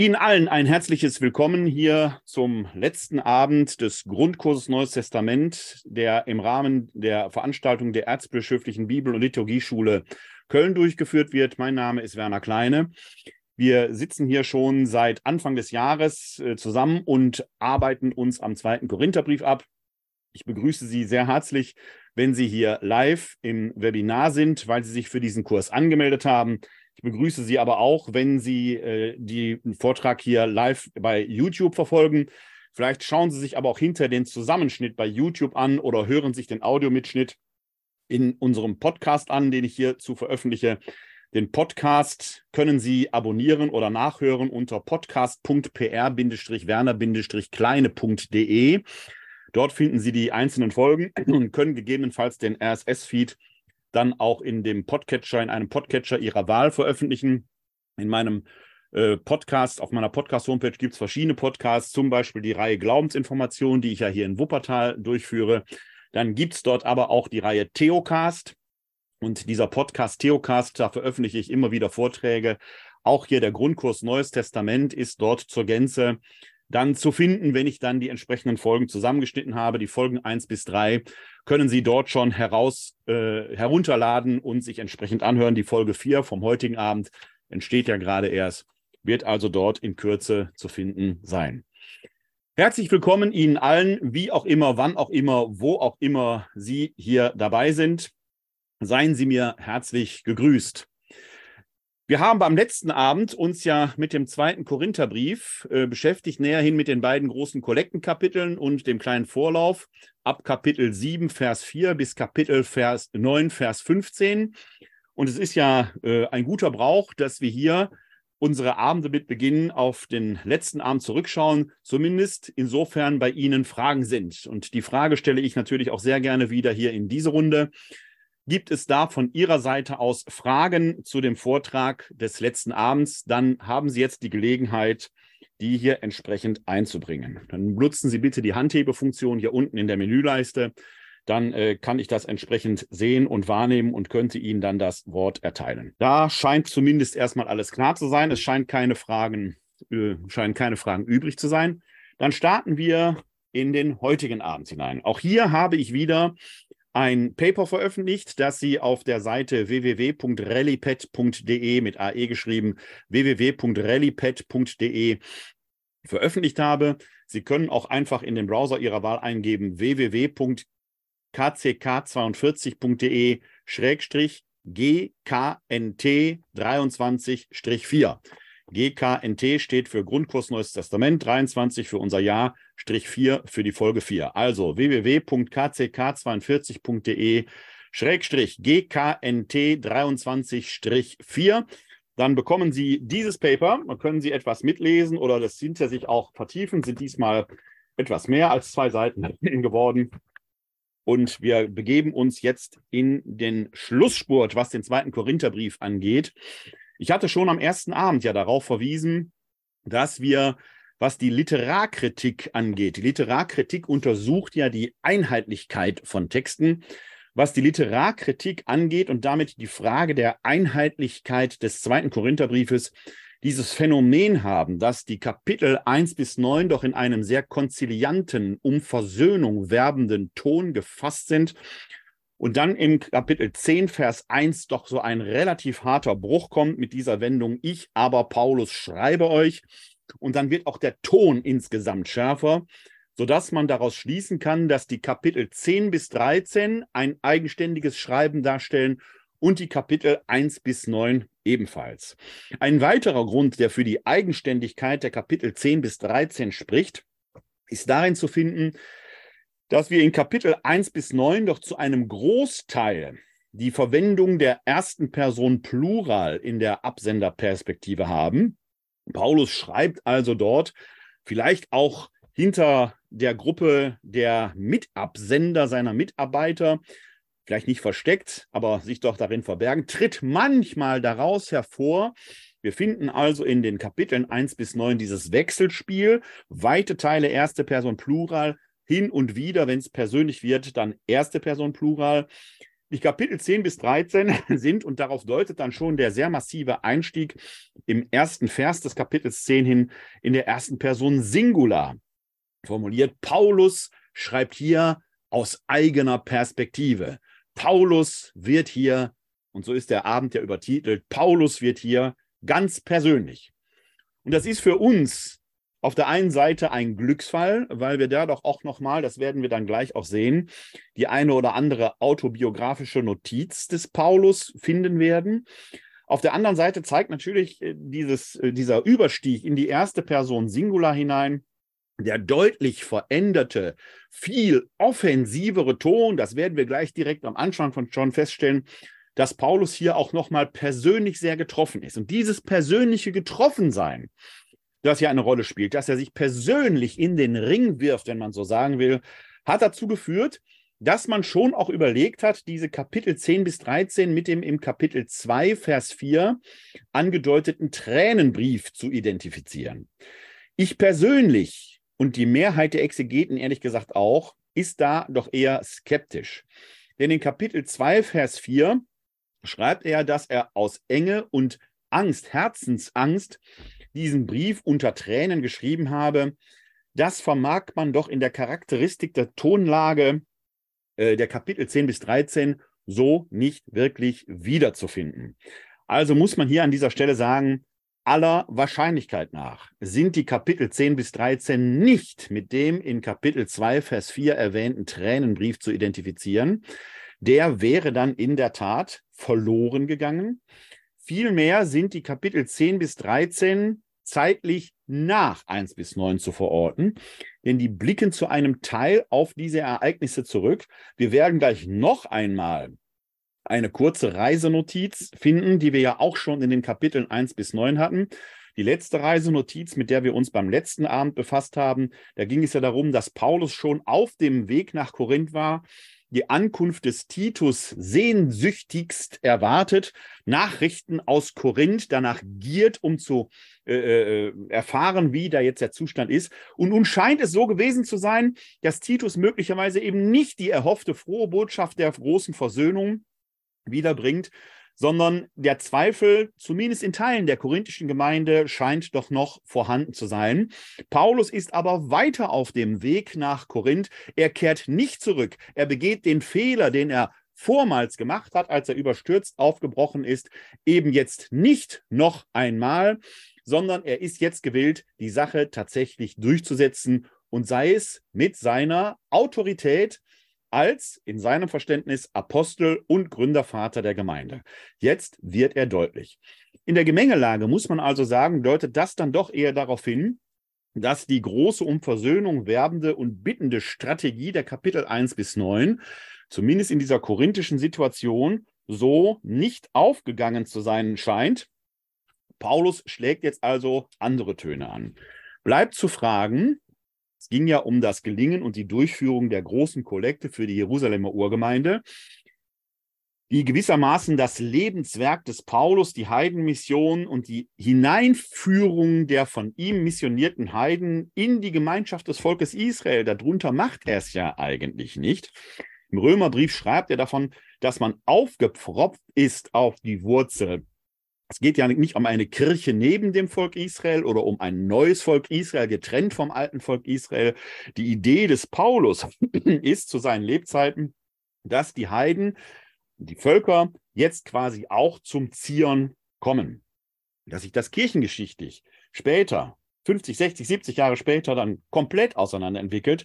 Ihnen allen ein herzliches Willkommen hier zum letzten Abend des Grundkurses Neues Testament, der im Rahmen der Veranstaltung der Erzbischöflichen Bibel- und Liturgieschule Köln durchgeführt wird. Mein Name ist Werner Kleine. Wir sitzen hier schon seit Anfang des Jahres äh, zusammen und arbeiten uns am zweiten Korintherbrief ab. Ich begrüße Sie sehr herzlich, wenn Sie hier live im Webinar sind, weil Sie sich für diesen Kurs angemeldet haben. Ich begrüße Sie aber auch, wenn Sie äh, den Vortrag hier live bei YouTube verfolgen. Vielleicht schauen Sie sich aber auch hinter den Zusammenschnitt bei YouTube an oder hören sich den Audiomitschnitt in unserem Podcast an, den ich hierzu veröffentliche. Den Podcast können Sie abonnieren oder nachhören unter podcast.pr-werner-kleine.de. Dort finden Sie die einzelnen Folgen und können gegebenenfalls den RSS-Feed dann auch in dem Podcatcher, in einem Podcatcher Ihrer Wahl veröffentlichen. In meinem äh, Podcast, auf meiner Podcast-Homepage gibt es verschiedene Podcasts, zum Beispiel die Reihe Glaubensinformationen, die ich ja hier in Wuppertal durchführe. Dann gibt es dort aber auch die Reihe Theocast. Und dieser Podcast Theocast, da veröffentliche ich immer wieder Vorträge. Auch hier der Grundkurs Neues Testament ist dort zur Gänze dann zu finden, wenn ich dann die entsprechenden Folgen zusammengeschnitten habe. Die Folgen 1 bis 3 können Sie dort schon heraus, äh, herunterladen und sich entsprechend anhören. Die Folge 4 vom heutigen Abend entsteht ja gerade erst, wird also dort in Kürze zu finden sein. Herzlich willkommen Ihnen allen, wie auch immer, wann auch immer, wo auch immer Sie hier dabei sind. Seien Sie mir herzlich gegrüßt. Wir haben beim letzten Abend uns ja mit dem zweiten Korintherbrief äh, beschäftigt, näherhin mit den beiden großen Kollektenkapiteln und dem kleinen Vorlauf ab Kapitel 7, Vers 4 bis Kapitel Vers 9, Vers 15. Und es ist ja äh, ein guter Brauch, dass wir hier unsere Abende mit Beginn auf den letzten Abend zurückschauen, zumindest insofern bei Ihnen Fragen sind. Und die Frage stelle ich natürlich auch sehr gerne wieder hier in diese Runde. Gibt es da von Ihrer Seite aus Fragen zu dem Vortrag des letzten Abends? Dann haben Sie jetzt die Gelegenheit, die hier entsprechend einzubringen. Dann benutzen Sie bitte die Handhebefunktion hier unten in der Menüleiste. Dann äh, kann ich das entsprechend sehen und wahrnehmen und könnte Ihnen dann das Wort erteilen. Da scheint zumindest erstmal alles klar zu sein. Es scheint keine Fragen, äh, scheinen keine Fragen übrig zu sein. Dann starten wir in den heutigen Abend hinein. Auch hier habe ich wieder ein Paper veröffentlicht, das Sie auf der Seite www.rallipad.de mit AE geschrieben, www.rallipad.de veröffentlicht habe. Sie können auch einfach in den Browser Ihrer Wahl eingeben www.kck42.de GKNT 23-4. GKNT steht für Grundkurs Neues Testament, 23 für unser Jahr, Strich 4 für die Folge 4. Also www.kck42.de Schrägstrich GKNT 23-4. Dann bekommen Sie dieses Paper, können Sie etwas mitlesen oder das hinter sich auch vertiefen, sind diesmal etwas mehr als zwei Seiten geworden. Und wir begeben uns jetzt in den Schlussspurt, was den zweiten Korintherbrief angeht. Ich hatte schon am ersten Abend ja darauf verwiesen, dass wir, was die Literarkritik angeht, die Literarkritik untersucht ja die Einheitlichkeit von Texten. Was die Literarkritik angeht und damit die Frage der Einheitlichkeit des zweiten Korintherbriefes, dieses Phänomen haben, dass die Kapitel 1 bis 9 doch in einem sehr konzilianten, um Versöhnung werbenden Ton gefasst sind und dann im Kapitel 10, Vers 1 doch so ein relativ harter Bruch kommt mit dieser Wendung, ich aber Paulus schreibe euch. Und dann wird auch der Ton insgesamt schärfer, sodass man daraus schließen kann, dass die Kapitel 10 bis 13 ein eigenständiges Schreiben darstellen und die Kapitel 1 bis 9 ebenfalls. Ein weiterer Grund, der für die Eigenständigkeit der Kapitel 10 bis 13 spricht, ist darin zu finden, dass wir in Kapitel 1 bis 9 doch zu einem Großteil die Verwendung der ersten Person Plural in der Absenderperspektive haben. Paulus schreibt also dort vielleicht auch hinter der Gruppe der Mitabsender seiner Mitarbeiter, vielleicht nicht versteckt, aber sich doch darin verbergen, tritt manchmal daraus hervor, wir finden also in den Kapiteln 1 bis 9 dieses Wechselspiel, weite Teile erste Person Plural, hin und wieder, wenn es persönlich wird, dann erste Person Plural. Die Kapitel 10 bis 13 sind, und darauf deutet dann schon der sehr massive Einstieg im ersten Vers des Kapitels 10 hin, in der ersten Person Singular formuliert. Paulus schreibt hier aus eigener Perspektive. Paulus wird hier, und so ist der Abend ja übertitelt, Paulus wird hier ganz persönlich. Und das ist für uns auf der einen Seite ein Glücksfall, weil wir da doch auch nochmal, das werden wir dann gleich auch sehen, die eine oder andere autobiografische Notiz des Paulus finden werden. Auf der anderen Seite zeigt natürlich äh, dieses, äh, dieser Überstieg in die erste Person Singular hinein, der deutlich veränderte, viel offensivere Ton, das werden wir gleich direkt am Anfang von John feststellen, dass Paulus hier auch nochmal persönlich sehr getroffen ist. Und dieses persönliche Getroffensein, das ja eine Rolle spielt, dass er sich persönlich in den Ring wirft, wenn man so sagen will, hat dazu geführt, dass man schon auch überlegt hat, diese Kapitel 10 bis 13 mit dem im Kapitel 2, Vers 4 angedeuteten Tränenbrief zu identifizieren. Ich persönlich und die Mehrheit der Exegeten ehrlich gesagt auch, ist da doch eher skeptisch. Denn in Kapitel 2, Vers 4 schreibt er, dass er aus Enge und Angst, Herzensangst, diesen Brief unter Tränen geschrieben habe. Das vermag man doch in der Charakteristik der Tonlage äh, der Kapitel 10 bis 13 so nicht wirklich wiederzufinden. Also muss man hier an dieser Stelle sagen, aller Wahrscheinlichkeit nach sind die Kapitel 10 bis 13 nicht mit dem in Kapitel 2, Vers 4 erwähnten Tränenbrief zu identifizieren. Der wäre dann in der Tat verloren gegangen. Vielmehr sind die Kapitel 10 bis 13 zeitlich nach 1 bis 9 zu verorten, denn die blicken zu einem Teil auf diese Ereignisse zurück. Wir werden gleich noch einmal eine kurze Reisenotiz finden, die wir ja auch schon in den Kapiteln 1 bis 9 hatten. Die letzte Reisenotiz, mit der wir uns beim letzten Abend befasst haben, da ging es ja darum, dass Paulus schon auf dem Weg nach Korinth war, die Ankunft des Titus sehnsüchtigst erwartet, Nachrichten aus Korinth danach giert, um zu äh, äh, erfahren, wie da jetzt der Zustand ist. Und nun scheint es so gewesen zu sein, dass Titus möglicherweise eben nicht die erhoffte frohe Botschaft der großen Versöhnung wiederbringt, sondern der Zweifel, zumindest in Teilen der korinthischen Gemeinde, scheint doch noch vorhanden zu sein. Paulus ist aber weiter auf dem Weg nach Korinth. Er kehrt nicht zurück. Er begeht den Fehler, den er vormals gemacht hat, als er überstürzt aufgebrochen ist, eben jetzt nicht noch einmal, sondern er ist jetzt gewillt, die Sache tatsächlich durchzusetzen und sei es mit seiner Autorität, als in seinem Verständnis Apostel und Gründervater der Gemeinde. Jetzt wird er deutlich. In der Gemengelage muss man also sagen, deutet das dann doch eher darauf hin, dass die große um Versöhnung werbende und bittende Strategie der Kapitel 1 bis 9, zumindest in dieser korinthischen Situation, so nicht aufgegangen zu sein scheint. Paulus schlägt jetzt also andere Töne an. Bleibt zu fragen, es ging ja um das Gelingen und die Durchführung der großen Kollekte für die Jerusalemer Urgemeinde, die gewissermaßen das Lebenswerk des Paulus, die Heidenmission und die Hineinführung der von ihm missionierten Heiden in die Gemeinschaft des Volkes Israel, darunter macht er es ja eigentlich nicht. Im Römerbrief schreibt er davon, dass man aufgepfropft ist auf die Wurzel es geht ja nicht um eine Kirche neben dem Volk Israel oder um ein neues Volk Israel, getrennt vom alten Volk Israel. Die Idee des Paulus ist zu seinen Lebzeiten, dass die Heiden, die Völker jetzt quasi auch zum Zion kommen. Dass sich das kirchengeschichtlich später, 50, 60, 70 Jahre später, dann komplett auseinanderentwickelt,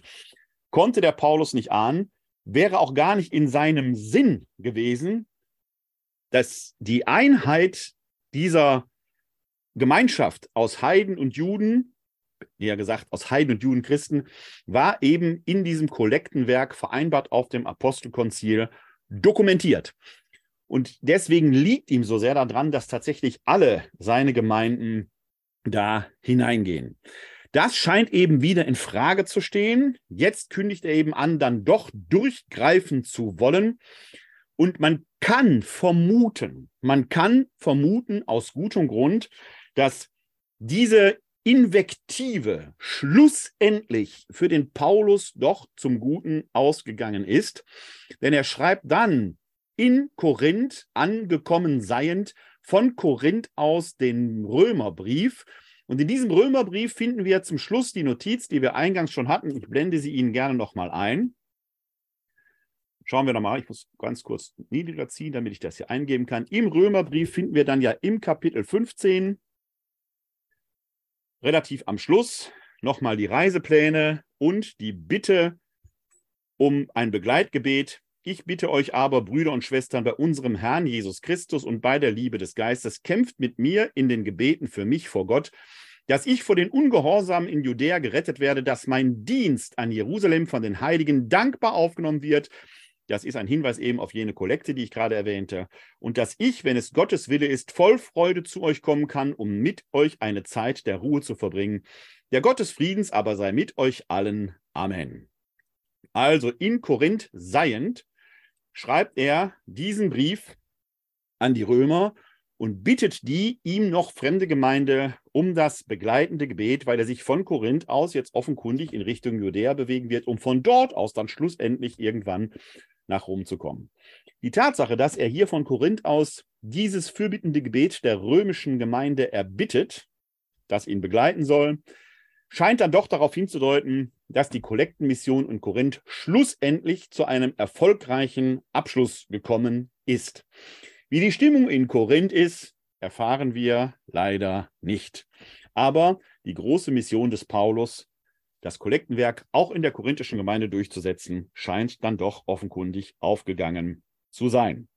konnte der Paulus nicht ahnen, wäre auch gar nicht in seinem Sinn gewesen, dass die Einheit dieser Gemeinschaft aus Heiden und Juden, eher gesagt aus Heiden und Juden Christen, war eben in diesem Kollektenwerk vereinbart auf dem Apostelkonzil dokumentiert. Und deswegen liegt ihm so sehr daran, dass tatsächlich alle seine Gemeinden da hineingehen. Das scheint eben wieder in Frage zu stehen. Jetzt kündigt er eben an, dann doch durchgreifen zu wollen. Und man kann vermuten, man kann vermuten aus gutem Grund, dass diese Invektive schlussendlich für den Paulus doch zum Guten ausgegangen ist. Denn er schreibt dann in Korinth angekommen seiend, von Korinth aus den Römerbrief. Und in diesem Römerbrief finden wir zum Schluss die Notiz, die wir eingangs schon hatten. Ich blende sie Ihnen gerne nochmal ein. Schauen wir nochmal, ich muss ganz kurz niedriger ziehen, damit ich das hier eingeben kann. Im Römerbrief finden wir dann ja im Kapitel 15, relativ am Schluss, nochmal die Reisepläne und die Bitte um ein Begleitgebet. Ich bitte euch aber, Brüder und Schwestern, bei unserem Herrn Jesus Christus und bei der Liebe des Geistes, kämpft mit mir in den Gebeten für mich vor Gott, dass ich vor den Ungehorsamen in Judäa gerettet werde, dass mein Dienst an Jerusalem von den Heiligen dankbar aufgenommen wird das ist ein Hinweis eben auf jene Kollekte, die ich gerade erwähnte. Und dass ich, wenn es Gottes Wille ist, voll Freude zu euch kommen kann, um mit euch eine Zeit der Ruhe zu verbringen. Der Gott des Friedens aber sei mit euch allen. Amen. Also in Korinth seiend schreibt er diesen Brief an die Römer und bittet die ihm noch fremde Gemeinde um das begleitende Gebet, weil er sich von Korinth aus jetzt offenkundig in Richtung Judäa bewegen wird, um von dort aus dann schlussendlich irgendwann nach Rom zu kommen. Die Tatsache, dass er hier von Korinth aus dieses fürbittende Gebet der römischen Gemeinde erbittet, das ihn begleiten soll, scheint dann doch darauf hinzudeuten, dass die Kollektenmission in Korinth schlussendlich zu einem erfolgreichen Abschluss gekommen ist. Wie die Stimmung in Korinth ist, erfahren wir leider nicht. Aber die große Mission des Paulus das Kollektenwerk auch in der korinthischen Gemeinde durchzusetzen, scheint dann doch offenkundig aufgegangen zu sein.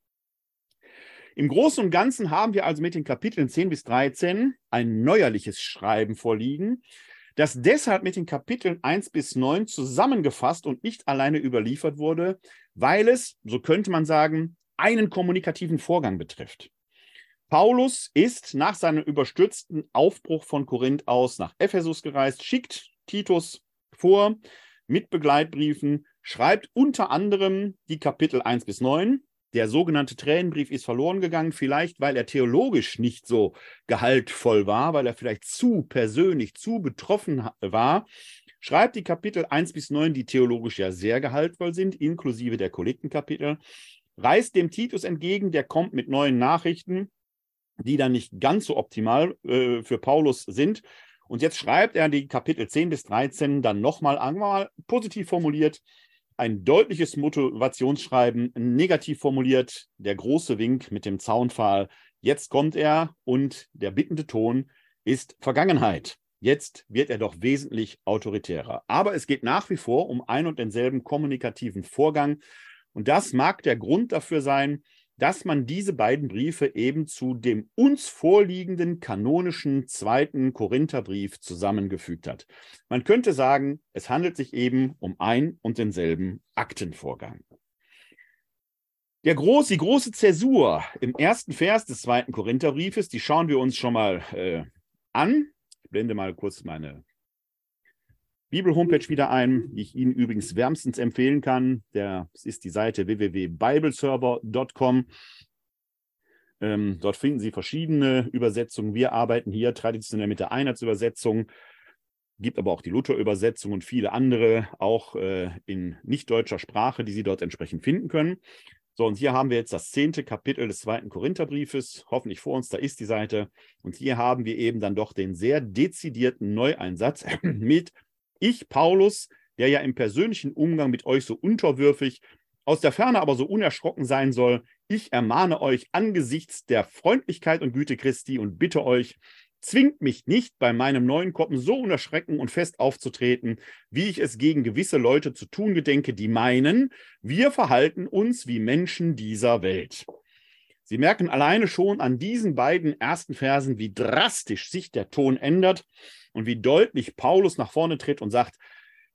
Im Großen und Ganzen haben wir also mit den Kapiteln 10 bis 13 ein neuerliches Schreiben vorliegen, das deshalb mit den Kapiteln 1 bis 9 zusammengefasst und nicht alleine überliefert wurde, weil es, so könnte man sagen, einen kommunikativen Vorgang betrifft. Paulus ist nach seinem überstürzten Aufbruch von Korinth aus nach Ephesus gereist, schickt Titus vor mit Begleitbriefen, schreibt unter anderem die Kapitel 1 bis 9. Der sogenannte Tränenbrief ist verloren gegangen, vielleicht weil er theologisch nicht so gehaltvoll war, weil er vielleicht zu persönlich, zu betroffen war. Schreibt die Kapitel 1 bis 9, die theologisch ja sehr gehaltvoll sind, inklusive der Kollektenkapitel. Reist dem Titus entgegen, der kommt mit neuen Nachrichten, die dann nicht ganz so optimal äh, für Paulus sind. Und jetzt schreibt er die Kapitel 10 bis 13 dann nochmal einmal positiv formuliert, ein deutliches Motivationsschreiben, negativ formuliert, der große Wink mit dem Zaunpfahl. Jetzt kommt er und der bittende Ton ist Vergangenheit. Jetzt wird er doch wesentlich autoritärer. Aber es geht nach wie vor um ein und denselben kommunikativen Vorgang. Und das mag der Grund dafür sein, dass man diese beiden Briefe eben zu dem uns vorliegenden kanonischen zweiten Korintherbrief zusammengefügt hat. Man könnte sagen, es handelt sich eben um ein und denselben Aktenvorgang. Der groß, die große Zäsur im ersten Vers des zweiten Korintherbriefes, die schauen wir uns schon mal äh, an. Ich blende mal kurz meine Bibel-Homepage wieder ein, die ich Ihnen übrigens wärmstens empfehlen kann. Das ist die Seite www.bibleserver.com. Ähm, dort finden Sie verschiedene Übersetzungen. Wir arbeiten hier traditionell mit der Einheitsübersetzung, gibt aber auch die Luther-Übersetzung und viele andere, auch äh, in nicht deutscher Sprache, die Sie dort entsprechend finden können. So, und hier haben wir jetzt das zehnte Kapitel des zweiten Korintherbriefes. Hoffentlich vor uns, da ist die Seite. Und hier haben wir eben dann doch den sehr dezidierten Neueinsatz mit ich, Paulus, der ja im persönlichen Umgang mit euch so unterwürfig, aus der Ferne aber so unerschrocken sein soll, ich ermahne euch angesichts der Freundlichkeit und Güte Christi und bitte euch, zwingt mich nicht, bei meinem neuen Koppen so unerschrecken und fest aufzutreten, wie ich es gegen gewisse Leute zu tun gedenke, die meinen, wir verhalten uns wie Menschen dieser Welt. Sie merken alleine schon an diesen beiden ersten Versen, wie drastisch sich der Ton ändert und wie deutlich Paulus nach vorne tritt und sagt,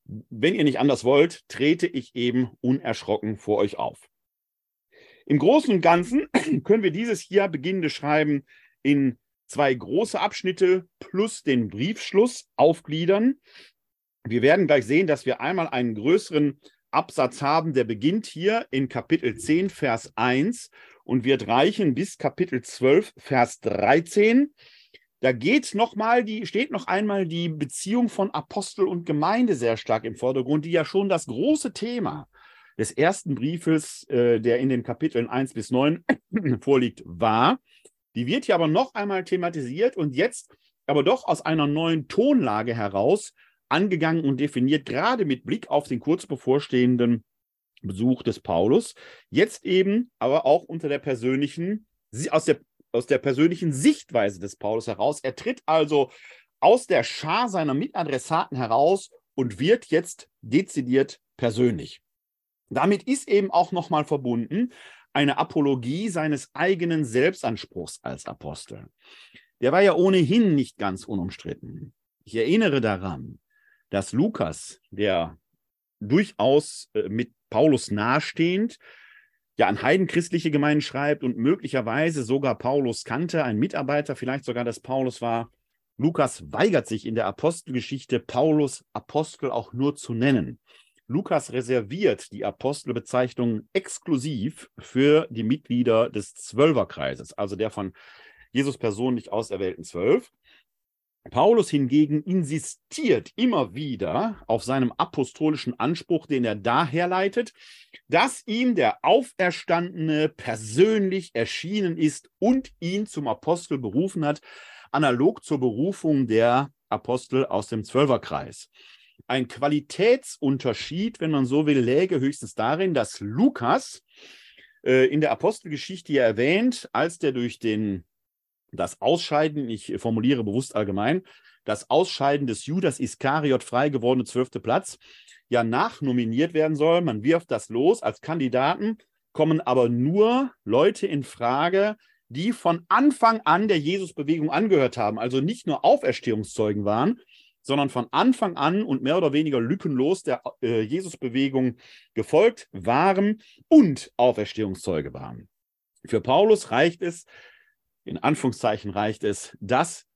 wenn ihr nicht anders wollt, trete ich eben unerschrocken vor euch auf. Im Großen und Ganzen können wir dieses hier beginnende Schreiben in zwei große Abschnitte plus den Briefschluss aufgliedern. Wir werden gleich sehen, dass wir einmal einen größeren Absatz haben, der beginnt hier in Kapitel 10, Vers 1 und wird reichen bis Kapitel 12, Vers 13. Da geht noch mal die, steht noch einmal die Beziehung von Apostel und Gemeinde sehr stark im Vordergrund, die ja schon das große Thema des ersten Briefes, äh, der in den Kapiteln 1 bis 9 vorliegt, war. Die wird hier aber noch einmal thematisiert und jetzt aber doch aus einer neuen Tonlage heraus angegangen und definiert, gerade mit Blick auf den kurz bevorstehenden Besuch des Paulus. Jetzt eben aber auch unter der persönlichen, aus der, aus der persönlichen Sichtweise des Paulus heraus. Er tritt also aus der Schar seiner Mitadressaten heraus und wird jetzt dezidiert persönlich. Damit ist eben auch nochmal verbunden eine Apologie seines eigenen Selbstanspruchs als Apostel. Der war ja ohnehin nicht ganz unumstritten. Ich erinnere daran, dass Lukas, der durchaus äh, mit Paulus nahestehend, ja an heidenchristliche Gemeinden schreibt und möglicherweise sogar Paulus kannte, ein Mitarbeiter vielleicht sogar des Paulus war. Lukas weigert sich in der Apostelgeschichte, Paulus Apostel auch nur zu nennen. Lukas reserviert die Apostelbezeichnung exklusiv für die Mitglieder des Zwölferkreises, also der von Jesus persönlich auserwählten Zwölf. Paulus hingegen insistiert immer wieder auf seinem apostolischen Anspruch, den er daher leitet, dass ihm der Auferstandene persönlich erschienen ist und ihn zum Apostel berufen hat, analog zur Berufung der Apostel aus dem Zwölferkreis. Ein Qualitätsunterschied, wenn man so will, läge höchstens darin, dass Lukas äh, in der Apostelgeschichte ja erwähnt, als der durch den das Ausscheiden, ich formuliere bewusst allgemein, das Ausscheiden des Judas Iskariot frei gewordene zwölfte Platz ja nachnominiert werden soll. Man wirft das los als Kandidaten, kommen aber nur Leute in Frage, die von Anfang an der Jesusbewegung angehört haben, also nicht nur Auferstehungszeugen waren, sondern von Anfang an und mehr oder weniger lückenlos der äh, Jesusbewegung gefolgt waren und Auferstehungszeuge waren. Für Paulus reicht es, in Anführungszeichen reicht es, dass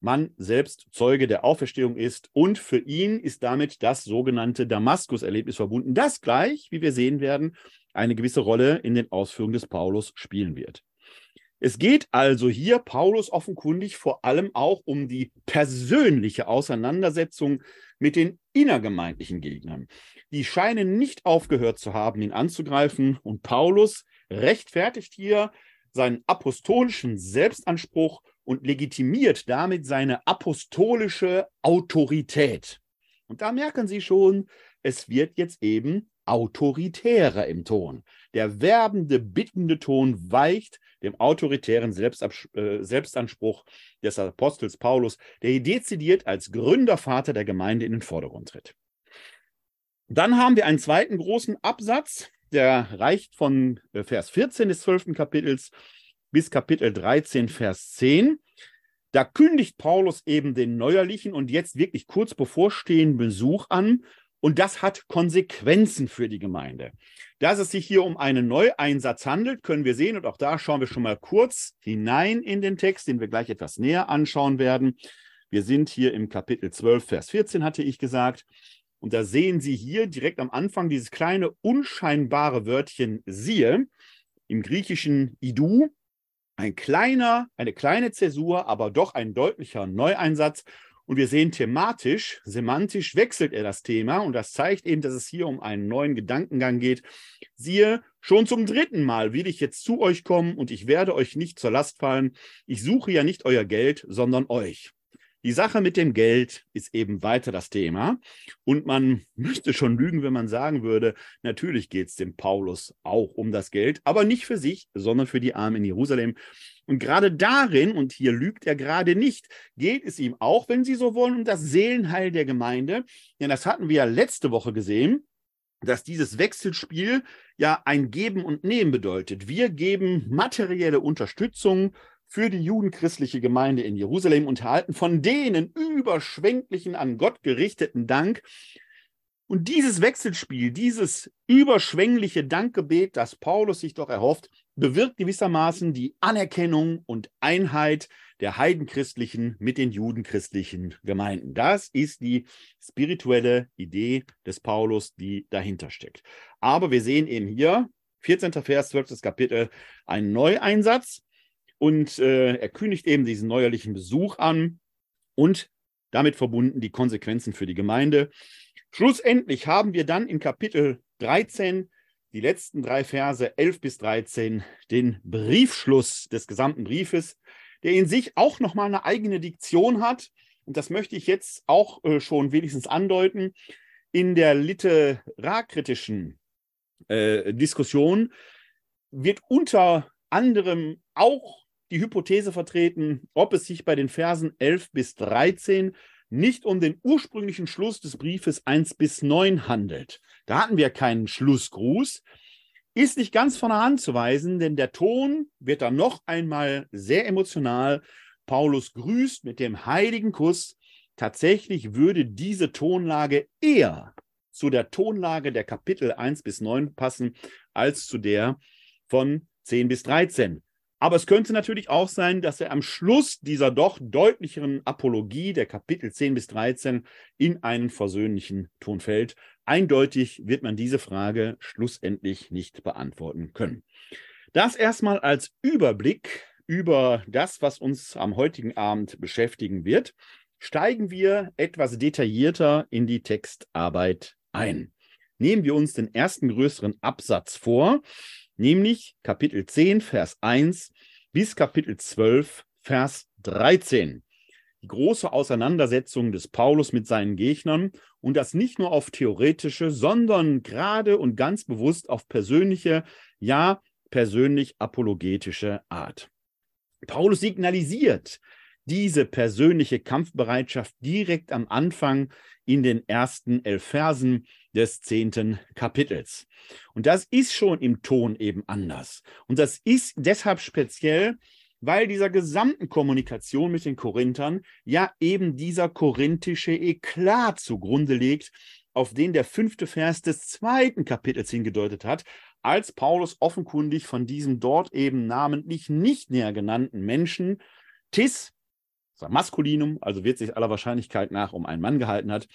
man selbst Zeuge der Auferstehung ist und für ihn ist damit das sogenannte Damaskus-Erlebnis verbunden, das gleich, wie wir sehen werden, eine gewisse Rolle in den Ausführungen des Paulus spielen wird. Es geht also hier Paulus offenkundig vor allem auch um die persönliche Auseinandersetzung mit den innergemeindlichen Gegnern. Die scheinen nicht aufgehört zu haben, ihn anzugreifen und Paulus rechtfertigt hier seinen apostolischen Selbstanspruch und legitimiert damit seine apostolische Autorität. Und da merken Sie schon, es wird jetzt eben autoritärer im Ton. Der werbende, bittende Ton weicht dem autoritären äh, Selbstanspruch des Apostels Paulus, der dezidiert als Gründervater der Gemeinde in den Vordergrund tritt. Dann haben wir einen zweiten großen Absatz, der reicht von äh, Vers 14 des 12. Kapitels bis Kapitel 13, Vers 10. Da kündigt Paulus eben den neuerlichen und jetzt wirklich kurz bevorstehenden Besuch an. Und das hat Konsequenzen für die Gemeinde. Dass es sich hier um einen Neueinsatz handelt, können wir sehen. Und auch da schauen wir schon mal kurz hinein in den Text, den wir gleich etwas näher anschauen werden. Wir sind hier im Kapitel 12, Vers 14, hatte ich gesagt. Und da sehen Sie hier direkt am Anfang dieses kleine unscheinbare Wörtchen siehe. Im griechischen Idu ein kleiner, eine kleine Zäsur, aber doch ein deutlicher Neueinsatz. Und wir sehen thematisch, semantisch wechselt er das Thema und das zeigt eben, dass es hier um einen neuen Gedankengang geht. Siehe, schon zum dritten Mal will ich jetzt zu euch kommen und ich werde euch nicht zur Last fallen. Ich suche ja nicht euer Geld, sondern euch. Die Sache mit dem Geld ist eben weiter das Thema. Und man müsste schon lügen, wenn man sagen würde, natürlich geht es dem Paulus auch um das Geld, aber nicht für sich, sondern für die Armen in Jerusalem. Und gerade darin, und hier lügt er gerade nicht, geht es ihm auch, wenn Sie so wollen, um das Seelenheil der Gemeinde. Denn das hatten wir ja letzte Woche gesehen dass dieses Wechselspiel ja ein Geben und Nehmen bedeutet. Wir geben materielle Unterstützung für die judenchristliche Gemeinde in Jerusalem und erhalten von denen überschwänglichen, an Gott gerichteten Dank. Und dieses Wechselspiel, dieses überschwängliche Dankgebet, das Paulus sich doch erhofft, bewirkt gewissermaßen die Anerkennung und Einheit der heidenchristlichen mit den judenchristlichen Gemeinden. Das ist die spirituelle Idee des Paulus, die dahinter steckt. Aber wir sehen eben hier, 14. Vers, 12. Kapitel, einen Neueinsatz und äh, er kündigt eben diesen neuerlichen Besuch an und damit verbunden die Konsequenzen für die Gemeinde. Schlussendlich haben wir dann in Kapitel 13 die letzten drei Verse 11 bis 13, den Briefschluss des gesamten Briefes, der in sich auch nochmal eine eigene Diktion hat. Und das möchte ich jetzt auch äh, schon wenigstens andeuten. In der literarkritischen äh, Diskussion wird unter anderem auch die Hypothese vertreten, ob es sich bei den Versen 11 bis 13 nicht um den ursprünglichen Schluss des Briefes 1 bis 9 handelt. Da hatten wir keinen Schlussgruß. Ist nicht ganz von der Hand zu weisen, denn der Ton wird dann noch einmal sehr emotional. Paulus grüßt mit dem heiligen Kuss. Tatsächlich würde diese Tonlage eher zu der Tonlage der Kapitel 1 bis 9 passen, als zu der von 10 bis 13. Aber es könnte natürlich auch sein, dass er am Schluss dieser doch deutlicheren Apologie der Kapitel 10 bis 13 in einen versöhnlichen Ton fällt. Eindeutig wird man diese Frage schlussendlich nicht beantworten können. Das erstmal als Überblick über das, was uns am heutigen Abend beschäftigen wird, steigen wir etwas detaillierter in die Textarbeit ein. Nehmen wir uns den ersten größeren Absatz vor, nämlich Kapitel 10, Vers 1 bis Kapitel 12, Vers 13. Die große Auseinandersetzung des Paulus mit seinen Gegnern und das nicht nur auf theoretische, sondern gerade und ganz bewusst auf persönliche, ja persönlich apologetische Art. Paulus signalisiert diese persönliche Kampfbereitschaft direkt am Anfang in den ersten elf Versen des zehnten Kapitels. Und das ist schon im Ton eben anders. Und das ist deshalb speziell, weil dieser gesamten Kommunikation mit den Korinthern ja eben dieser korinthische Eklat zugrunde liegt, auf den der fünfte Vers des zweiten Kapitels hingedeutet hat, als Paulus offenkundig von diesem dort eben namentlich nicht näher genannten Menschen Tis Maskulinum, also wird sich aller Wahrscheinlichkeit nach um einen Mann gehalten hat,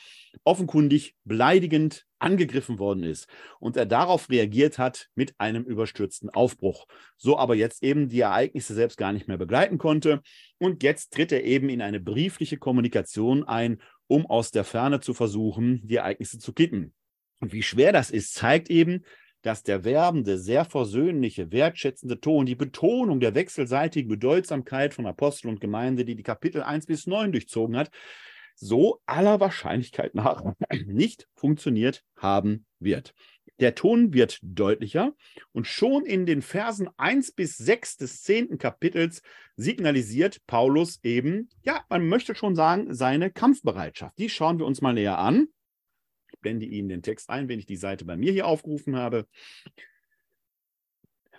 offenkundig beleidigend angegriffen worden ist und er darauf reagiert hat mit einem überstürzten Aufbruch. So aber jetzt eben die Ereignisse selbst gar nicht mehr begleiten konnte und jetzt tritt er eben in eine briefliche Kommunikation ein, um aus der Ferne zu versuchen, die Ereignisse zu kitten. Und wie schwer das ist, zeigt eben, dass der werbende, sehr versöhnliche, wertschätzende Ton, die Betonung der wechselseitigen Bedeutsamkeit von Apostel und Gemeinde, die die Kapitel 1 bis 9 durchzogen hat, so aller Wahrscheinlichkeit nach nicht funktioniert haben wird. Der Ton wird deutlicher und schon in den Versen 1 bis 6 des 10. Kapitels signalisiert Paulus eben, ja, man möchte schon sagen, seine Kampfbereitschaft. Die schauen wir uns mal näher an blende Ihnen den Text ein, wenn ich die Seite bei mir hier aufgerufen habe.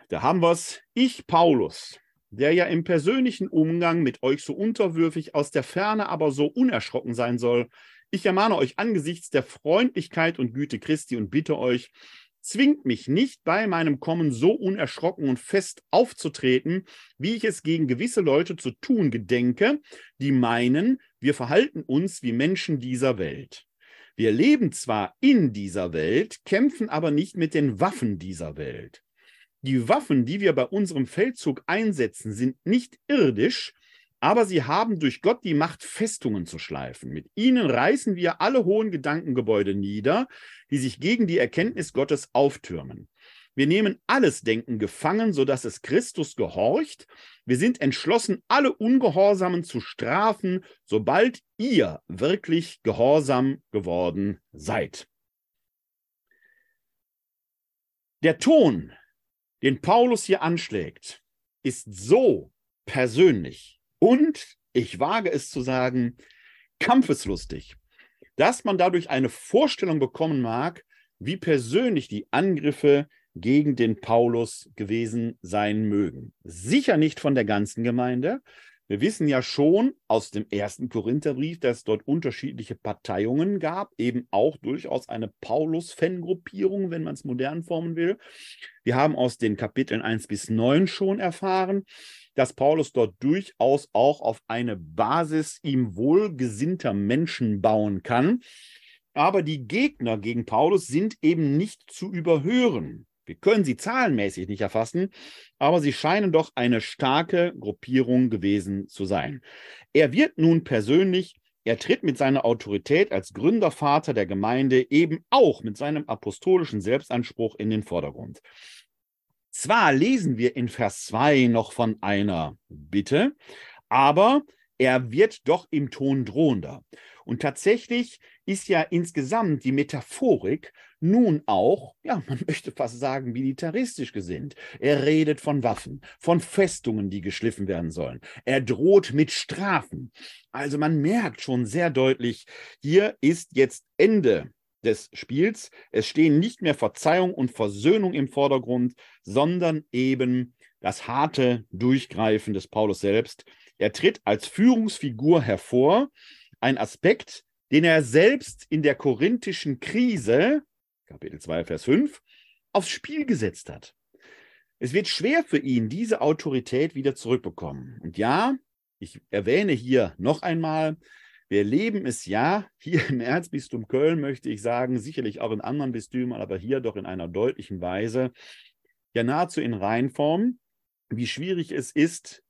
Da haben wir es. Ich, Paulus, der ja im persönlichen Umgang mit euch so unterwürfig, aus der Ferne aber so unerschrocken sein soll, ich ermahne euch angesichts der Freundlichkeit und Güte Christi und bitte euch, zwingt mich nicht bei meinem Kommen so unerschrocken und fest aufzutreten, wie ich es gegen gewisse Leute zu tun gedenke, die meinen, wir verhalten uns wie Menschen dieser Welt. Wir leben zwar in dieser Welt, kämpfen aber nicht mit den Waffen dieser Welt. Die Waffen, die wir bei unserem Feldzug einsetzen, sind nicht irdisch, aber sie haben durch Gott die Macht, Festungen zu schleifen. Mit ihnen reißen wir alle hohen Gedankengebäude nieder, die sich gegen die Erkenntnis Gottes auftürmen. Wir nehmen alles Denken gefangen, sodass es Christus gehorcht. Wir sind entschlossen, alle Ungehorsamen zu strafen, sobald ihr wirklich gehorsam geworden seid. Der Ton, den Paulus hier anschlägt, ist so persönlich und, ich wage es zu sagen, kampfeslustig, dass man dadurch eine Vorstellung bekommen mag, wie persönlich die Angriffe gegen den Paulus gewesen sein mögen. Sicher nicht von der ganzen Gemeinde. Wir wissen ja schon aus dem ersten Korintherbrief, dass es dort unterschiedliche Parteiungen gab, eben auch durchaus eine Paulus-Fangruppierung, wenn man es modern formen will. Wir haben aus den Kapiteln 1 bis 9 schon erfahren, dass Paulus dort durchaus auch auf eine Basis ihm wohlgesinnter Menschen bauen kann. Aber die Gegner gegen Paulus sind eben nicht zu überhören. Wir können sie zahlenmäßig nicht erfassen, aber sie scheinen doch eine starke Gruppierung gewesen zu sein. Er wird nun persönlich er tritt mit seiner Autorität als Gründervater der Gemeinde eben auch mit seinem apostolischen Selbstanspruch in den Vordergrund. Zwar lesen wir in Vers 2 noch von einer Bitte, aber er wird doch im Ton drohender. Und tatsächlich ist ja insgesamt die Metaphorik nun auch, ja, man möchte fast sagen, militaristisch gesinnt. Er redet von Waffen, von Festungen, die geschliffen werden sollen. Er droht mit Strafen. Also man merkt schon sehr deutlich, hier ist jetzt Ende des Spiels. Es stehen nicht mehr Verzeihung und Versöhnung im Vordergrund, sondern eben das harte Durchgreifen des Paulus selbst. Er tritt als Führungsfigur hervor, ein Aspekt, den er selbst in der korinthischen Krise, Kapitel 2, Vers 5, aufs Spiel gesetzt hat. Es wird schwer für ihn, diese Autorität wieder zurückbekommen. Und ja, ich erwähne hier noch einmal, wir erleben es ja hier im Erzbistum Köln, möchte ich sagen, sicherlich auch in anderen Bistümern, aber hier doch in einer deutlichen Weise, ja nahezu in Reinform, wie schwierig es ist,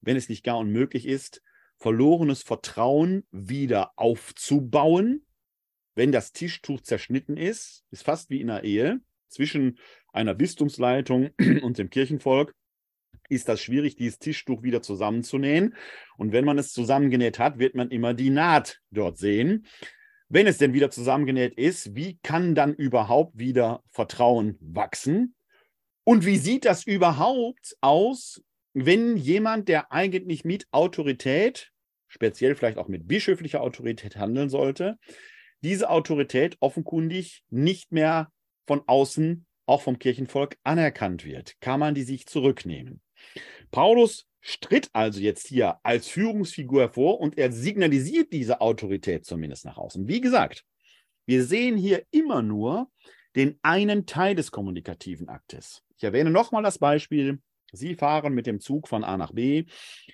wenn es nicht gar unmöglich ist, verlorenes Vertrauen wieder aufzubauen, wenn das Tischtuch zerschnitten ist, ist fast wie in einer Ehe zwischen einer Bistumsleitung und dem Kirchenvolk, ist das schwierig, dieses Tischtuch wieder zusammenzunähen. Und wenn man es zusammengenäht hat, wird man immer die Naht dort sehen. Wenn es denn wieder zusammengenäht ist, wie kann dann überhaupt wieder Vertrauen wachsen? Und wie sieht das überhaupt aus, wenn jemand, der eigentlich mit Autorität, speziell vielleicht auch mit bischöflicher Autorität handeln sollte, diese Autorität offenkundig nicht mehr von außen, auch vom Kirchenvolk, anerkannt wird? Kann man die sich zurücknehmen? Paulus stritt also jetzt hier als Führungsfigur hervor und er signalisiert diese Autorität zumindest nach außen. Wie gesagt, wir sehen hier immer nur den einen Teil des kommunikativen Aktes. Ich erwähne nochmal das Beispiel. Sie fahren mit dem Zug von A nach B,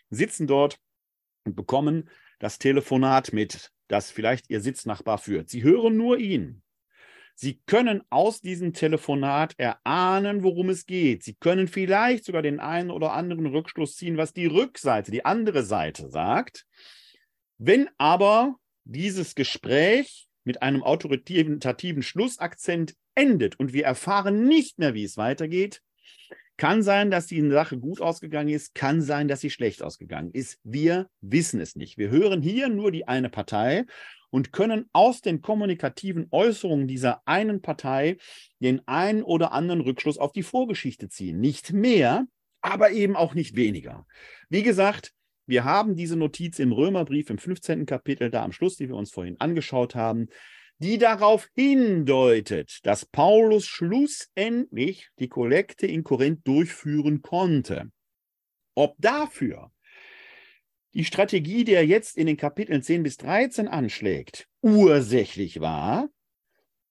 sitzen dort und bekommen das Telefonat mit, das vielleicht Ihr Sitznachbar führt. Sie hören nur ihn. Sie können aus diesem Telefonat erahnen, worum es geht. Sie können vielleicht sogar den einen oder anderen Rückschluss ziehen, was die Rückseite, die andere Seite sagt. Wenn aber dieses Gespräch mit einem autoritativen Schlussakzent endet und wir erfahren nicht mehr, wie es weitergeht, kann sein, dass die Sache gut ausgegangen ist, kann sein, dass sie schlecht ausgegangen ist. Wir wissen es nicht. Wir hören hier nur die eine Partei und können aus den kommunikativen Äußerungen dieser einen Partei den einen oder anderen Rückschluss auf die Vorgeschichte ziehen. Nicht mehr, aber eben auch nicht weniger. Wie gesagt, wir haben diese Notiz im Römerbrief im 15. Kapitel, da am Schluss, die wir uns vorhin angeschaut haben, die darauf hindeutet, dass Paulus schlussendlich die Kollekte in Korinth durchführen konnte. Ob dafür die Strategie, die er jetzt in den Kapiteln 10 bis 13 anschlägt, ursächlich war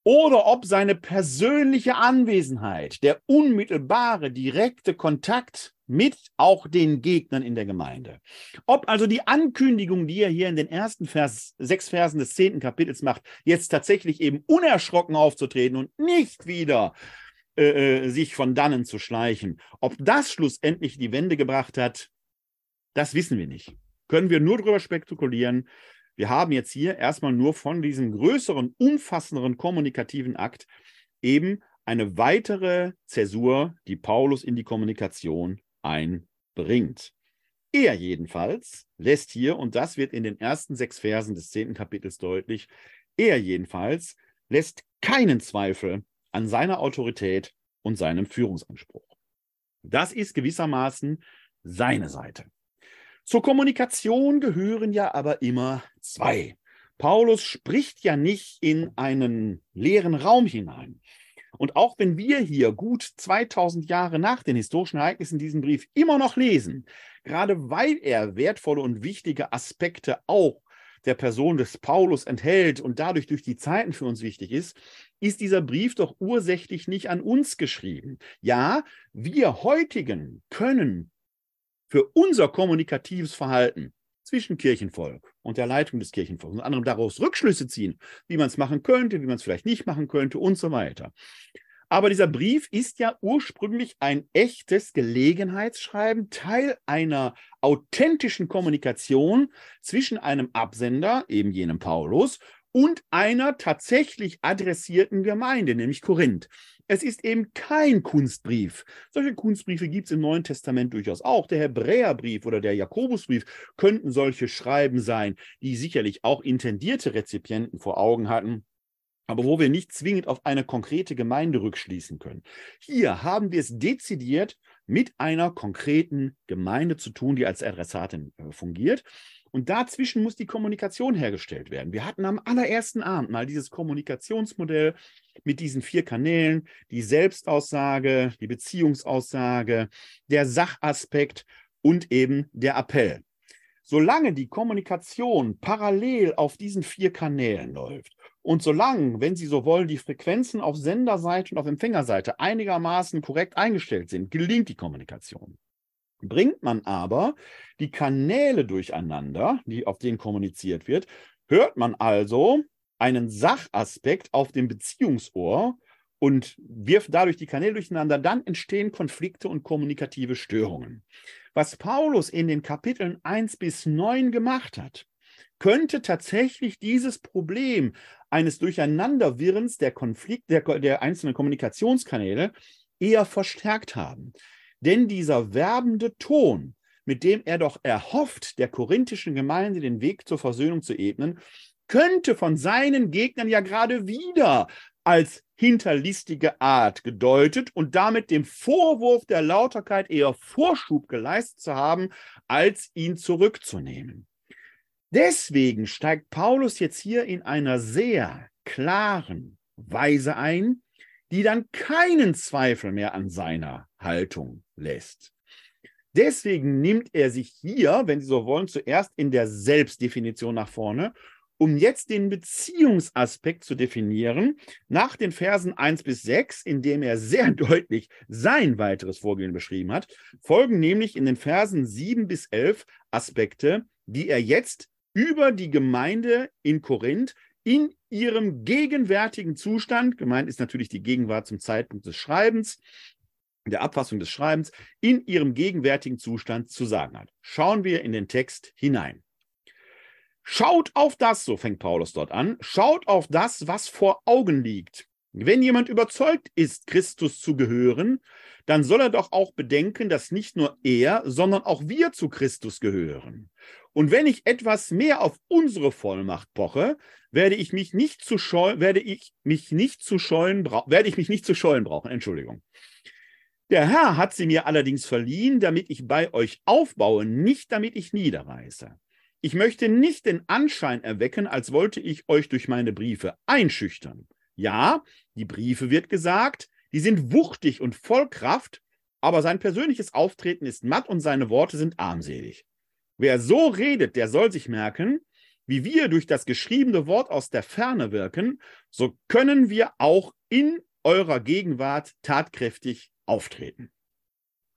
oder ob seine persönliche Anwesenheit, der unmittelbare, direkte Kontakt mit auch den Gegnern in der Gemeinde. Ob also die Ankündigung, die er hier in den ersten Vers, sechs Versen des zehnten Kapitels macht, jetzt tatsächlich eben unerschrocken aufzutreten und nicht wieder äh, äh sich von dannen zu schleichen, ob das schlussendlich die Wende gebracht hat, das wissen wir nicht können wir nur darüber spekulieren. Wir haben jetzt hier erstmal nur von diesem größeren, umfassenderen kommunikativen Akt eben eine weitere Zäsur, die Paulus in die Kommunikation einbringt. Er jedenfalls lässt hier, und das wird in den ersten sechs Versen des zehnten Kapitels deutlich, er jedenfalls lässt keinen Zweifel an seiner Autorität und seinem Führungsanspruch. Das ist gewissermaßen seine Seite. Zur Kommunikation gehören ja aber immer zwei. Paulus spricht ja nicht in einen leeren Raum hinein. Und auch wenn wir hier gut 2000 Jahre nach den historischen Ereignissen diesen Brief immer noch lesen, gerade weil er wertvolle und wichtige Aspekte auch der Person des Paulus enthält und dadurch durch die Zeiten für uns wichtig ist, ist dieser Brief doch ursächlich nicht an uns geschrieben. Ja, wir heutigen können für unser kommunikatives Verhalten zwischen Kirchenvolk und der Leitung des Kirchenvolks und anderem daraus Rückschlüsse ziehen, wie man es machen könnte, wie man es vielleicht nicht machen könnte und so weiter. Aber dieser Brief ist ja ursprünglich ein echtes Gelegenheitsschreiben, Teil einer authentischen Kommunikation zwischen einem Absender, eben jenem Paulus, und einer tatsächlich adressierten Gemeinde, nämlich Korinth. Es ist eben kein Kunstbrief. Solche Kunstbriefe gibt es im Neuen Testament durchaus auch. Der Hebräerbrief oder der Jakobusbrief könnten solche Schreiben sein, die sicherlich auch intendierte Rezipienten vor Augen hatten aber wo wir nicht zwingend auf eine konkrete Gemeinde rückschließen können. Hier haben wir es dezidiert mit einer konkreten Gemeinde zu tun, die als Adressatin äh, fungiert. Und dazwischen muss die Kommunikation hergestellt werden. Wir hatten am allerersten Abend mal dieses Kommunikationsmodell mit diesen vier Kanälen, die Selbstaussage, die Beziehungsaussage, der Sachaspekt und eben der Appell. Solange die Kommunikation parallel auf diesen vier Kanälen läuft und solange, wenn Sie so wollen, die Frequenzen auf Senderseite und auf Empfängerseite einigermaßen korrekt eingestellt sind, gelingt die Kommunikation. Bringt man aber die Kanäle durcheinander, die, auf denen kommuniziert wird, hört man also einen Sachaspekt auf dem Beziehungsohr und wirft dadurch die Kanäle durcheinander, dann entstehen Konflikte und kommunikative Störungen. Was Paulus in den Kapiteln 1 bis 9 gemacht hat, könnte tatsächlich dieses Problem eines Durcheinanderwirrens der Konflikt der, der einzelnen Kommunikationskanäle eher verstärkt haben. Denn dieser werbende Ton, mit dem er doch erhofft, der korinthischen Gemeinde den Weg zur Versöhnung zu ebnen, könnte von seinen Gegnern ja gerade wieder als hinterlistige Art gedeutet und damit dem Vorwurf der Lauterkeit eher Vorschub geleistet zu haben, als ihn zurückzunehmen. Deswegen steigt Paulus jetzt hier in einer sehr klaren Weise ein, die dann keinen Zweifel mehr an seiner Haltung lässt. Deswegen nimmt er sich hier, wenn Sie so wollen, zuerst in der Selbstdefinition nach vorne, um jetzt den Beziehungsaspekt zu definieren, nach den Versen 1 bis 6, in dem er sehr deutlich sein weiteres Vorgehen beschrieben hat, folgen nämlich in den Versen 7 bis 11 Aspekte, die er jetzt über die Gemeinde in Korinth in ihrem gegenwärtigen Zustand, gemeint ist natürlich die Gegenwart zum Zeitpunkt des Schreibens, der Abfassung des Schreibens, in ihrem gegenwärtigen Zustand zu sagen hat. Schauen wir in den Text hinein. Schaut auf das, so fängt Paulus dort an, schaut auf das, was vor Augen liegt. Wenn jemand überzeugt ist, Christus zu gehören, dann soll er doch auch bedenken, dass nicht nur er, sondern auch wir zu Christus gehören. Und wenn ich etwas mehr auf unsere Vollmacht poche, werde ich mich nicht zu scheuen, werde ich mich nicht zu scheuen, werde ich mich nicht zu scheuen brauchen. Entschuldigung. Der Herr hat sie mir allerdings verliehen, damit ich bei euch aufbaue, nicht damit ich niederreiße. Ich möchte nicht den Anschein erwecken, als wollte ich euch durch meine Briefe einschüchtern. Ja, die Briefe wird gesagt, die sind wuchtig und voll Kraft, aber sein persönliches Auftreten ist matt und seine Worte sind armselig. Wer so redet, der soll sich merken, wie wir durch das geschriebene Wort aus der Ferne wirken, so können wir auch in eurer Gegenwart tatkräftig auftreten.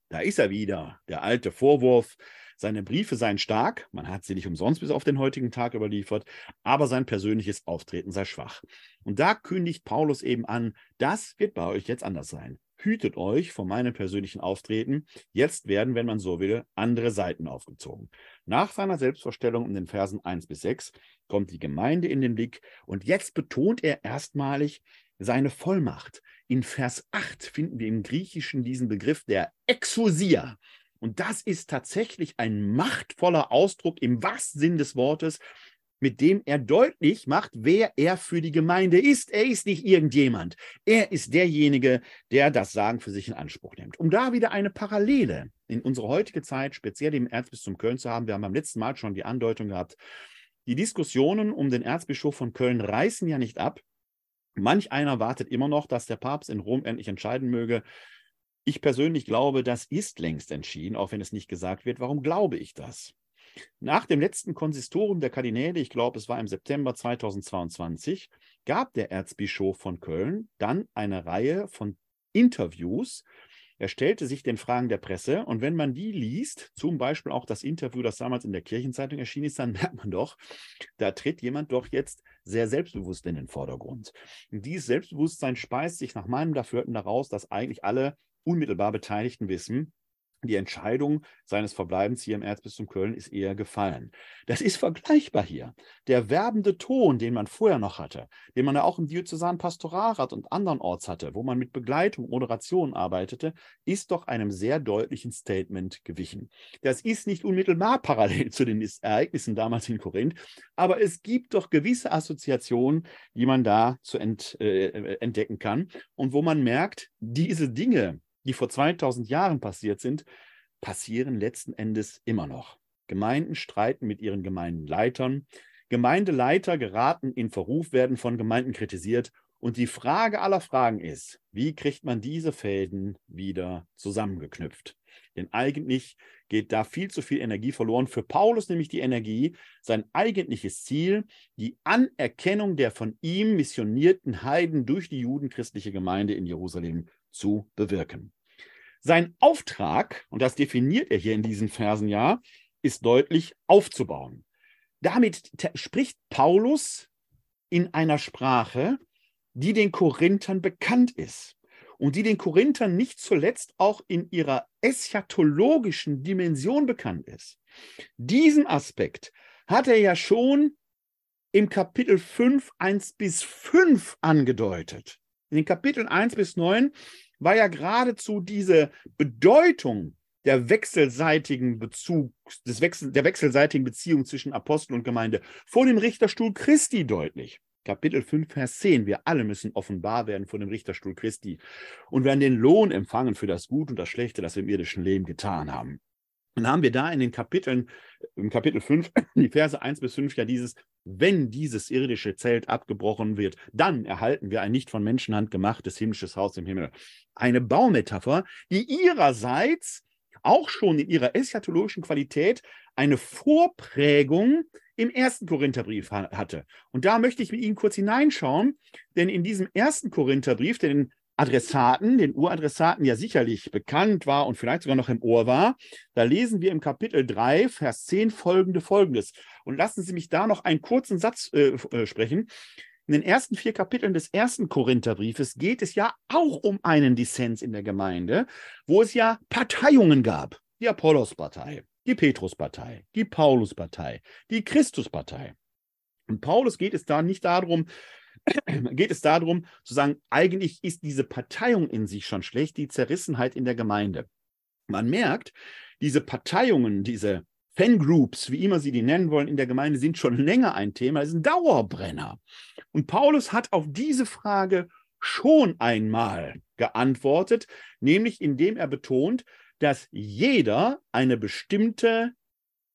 Da ist er wieder, der alte Vorwurf, seine Briefe seien stark, man hat sie nicht umsonst bis auf den heutigen Tag überliefert, aber sein persönliches Auftreten sei schwach. Und da kündigt Paulus eben an, das wird bei euch jetzt anders sein hütet euch vor meinem persönlichen Auftreten. Jetzt werden, wenn man so will, andere Seiten aufgezogen. Nach seiner Selbstvorstellung in den Versen 1 bis 6 kommt die Gemeinde in den Blick und jetzt betont er erstmalig seine Vollmacht. In Vers 8 finden wir im Griechischen diesen Begriff der Exousia. Und das ist tatsächlich ein machtvoller Ausdruck im wahrsten Sinn des Wortes, mit dem er deutlich macht, wer er für die Gemeinde ist. Er ist nicht irgendjemand. Er ist derjenige, der das Sagen für sich in Anspruch nimmt. Um da wieder eine Parallele in unsere heutige Zeit, speziell im Erzbistum Köln zu haben, wir haben beim letzten Mal schon die Andeutung gehabt, die Diskussionen um den Erzbischof von Köln reißen ja nicht ab. Manch einer wartet immer noch, dass der Papst in Rom endlich entscheiden möge. Ich persönlich glaube, das ist längst entschieden, auch wenn es nicht gesagt wird. Warum glaube ich das? Nach dem letzten Konsistorium der Kardinäle, ich glaube, es war im September 2022, gab der Erzbischof von Köln dann eine Reihe von Interviews. Er stellte sich den Fragen der Presse und wenn man die liest, zum Beispiel auch das Interview, das damals in der Kirchenzeitung erschienen ist, dann merkt man doch, da tritt jemand doch jetzt sehr selbstbewusst in den Vordergrund. Und dieses Selbstbewusstsein speist sich nach meinem Dafürhalten daraus, dass eigentlich alle unmittelbar Beteiligten wissen, die Entscheidung seines Verbleibens hier im Erzbistum Köln ist eher gefallen. Das ist vergleichbar hier. Der werbende Ton, den man vorher noch hatte, den man ja auch im Diözesanen Pastoralrat und andernorts hatte, wo man mit Begleitung, Moderation arbeitete, ist doch einem sehr deutlichen Statement gewichen. Das ist nicht unmittelbar parallel zu den Ereignissen damals in Korinth, aber es gibt doch gewisse Assoziationen, die man da zu ent, äh, entdecken kann und wo man merkt, diese Dinge, die vor 2000 Jahren passiert sind, passieren letzten Endes immer noch. Gemeinden streiten mit ihren Gemeindenleitern. Gemeindeleiter geraten in Verruf, werden von Gemeinden kritisiert. Und die Frage aller Fragen ist, wie kriegt man diese Fäden wieder zusammengeknüpft? Denn eigentlich geht da viel zu viel Energie verloren. Für Paulus nämlich die Energie, sein eigentliches Ziel, die Anerkennung der von ihm missionierten Heiden durch die judenchristliche Gemeinde in Jerusalem zu bewirken. Sein Auftrag, und das definiert er hier in diesen Versen ja, ist deutlich aufzubauen. Damit spricht Paulus in einer Sprache, die den Korinthern bekannt ist und die den Korinthern nicht zuletzt auch in ihrer eschatologischen Dimension bekannt ist. Diesen Aspekt hat er ja schon im Kapitel 5, 1 bis 5 angedeutet. In den Kapiteln 1 bis 9 war ja geradezu diese Bedeutung der wechselseitigen Bezug, des Wechsel, der wechselseitigen Beziehung zwischen Apostel und Gemeinde vor dem Richterstuhl Christi deutlich. Kapitel 5, Vers 10. Wir alle müssen offenbar werden vor dem Richterstuhl Christi und werden den Lohn empfangen für das Gute und das Schlechte, das wir im irdischen Leben getan haben. Dann haben wir da in den Kapiteln, im Kapitel 5, die Verse 1 bis 5 ja dieses, wenn dieses irdische Zelt abgebrochen wird, dann erhalten wir ein nicht von Menschenhand gemachtes himmlisches Haus im Himmel. Eine Baumetapher, die ihrerseits auch schon in ihrer eschatologischen Qualität eine Vorprägung im ersten Korintherbrief hatte. Und da möchte ich mit Ihnen kurz hineinschauen, denn in diesem ersten Korintherbrief, der den Adressaten, den Uradressaten ja sicherlich bekannt war und vielleicht sogar noch im Ohr war. Da lesen wir im Kapitel 3, Vers 10 folgende Folgendes. Und lassen Sie mich da noch einen kurzen Satz äh, äh, sprechen. In den ersten vier Kapiteln des ersten Korintherbriefes geht es ja auch um einen Dissens in der Gemeinde, wo es ja Parteiungen gab. Die Apollos-Partei, die Petrus-Partei, die Paulus-Partei, die Christus-Partei. Und Paulus geht es da nicht darum, geht es darum, zu sagen, eigentlich ist diese Parteiung in sich schon schlecht, die Zerrissenheit in der Gemeinde. Man merkt, diese Parteiungen, diese Fangroups, wie immer Sie die nennen wollen, in der Gemeinde sind schon länger ein Thema, es ist ein Dauerbrenner. Und Paulus hat auf diese Frage schon einmal geantwortet, nämlich indem er betont, dass jeder eine bestimmte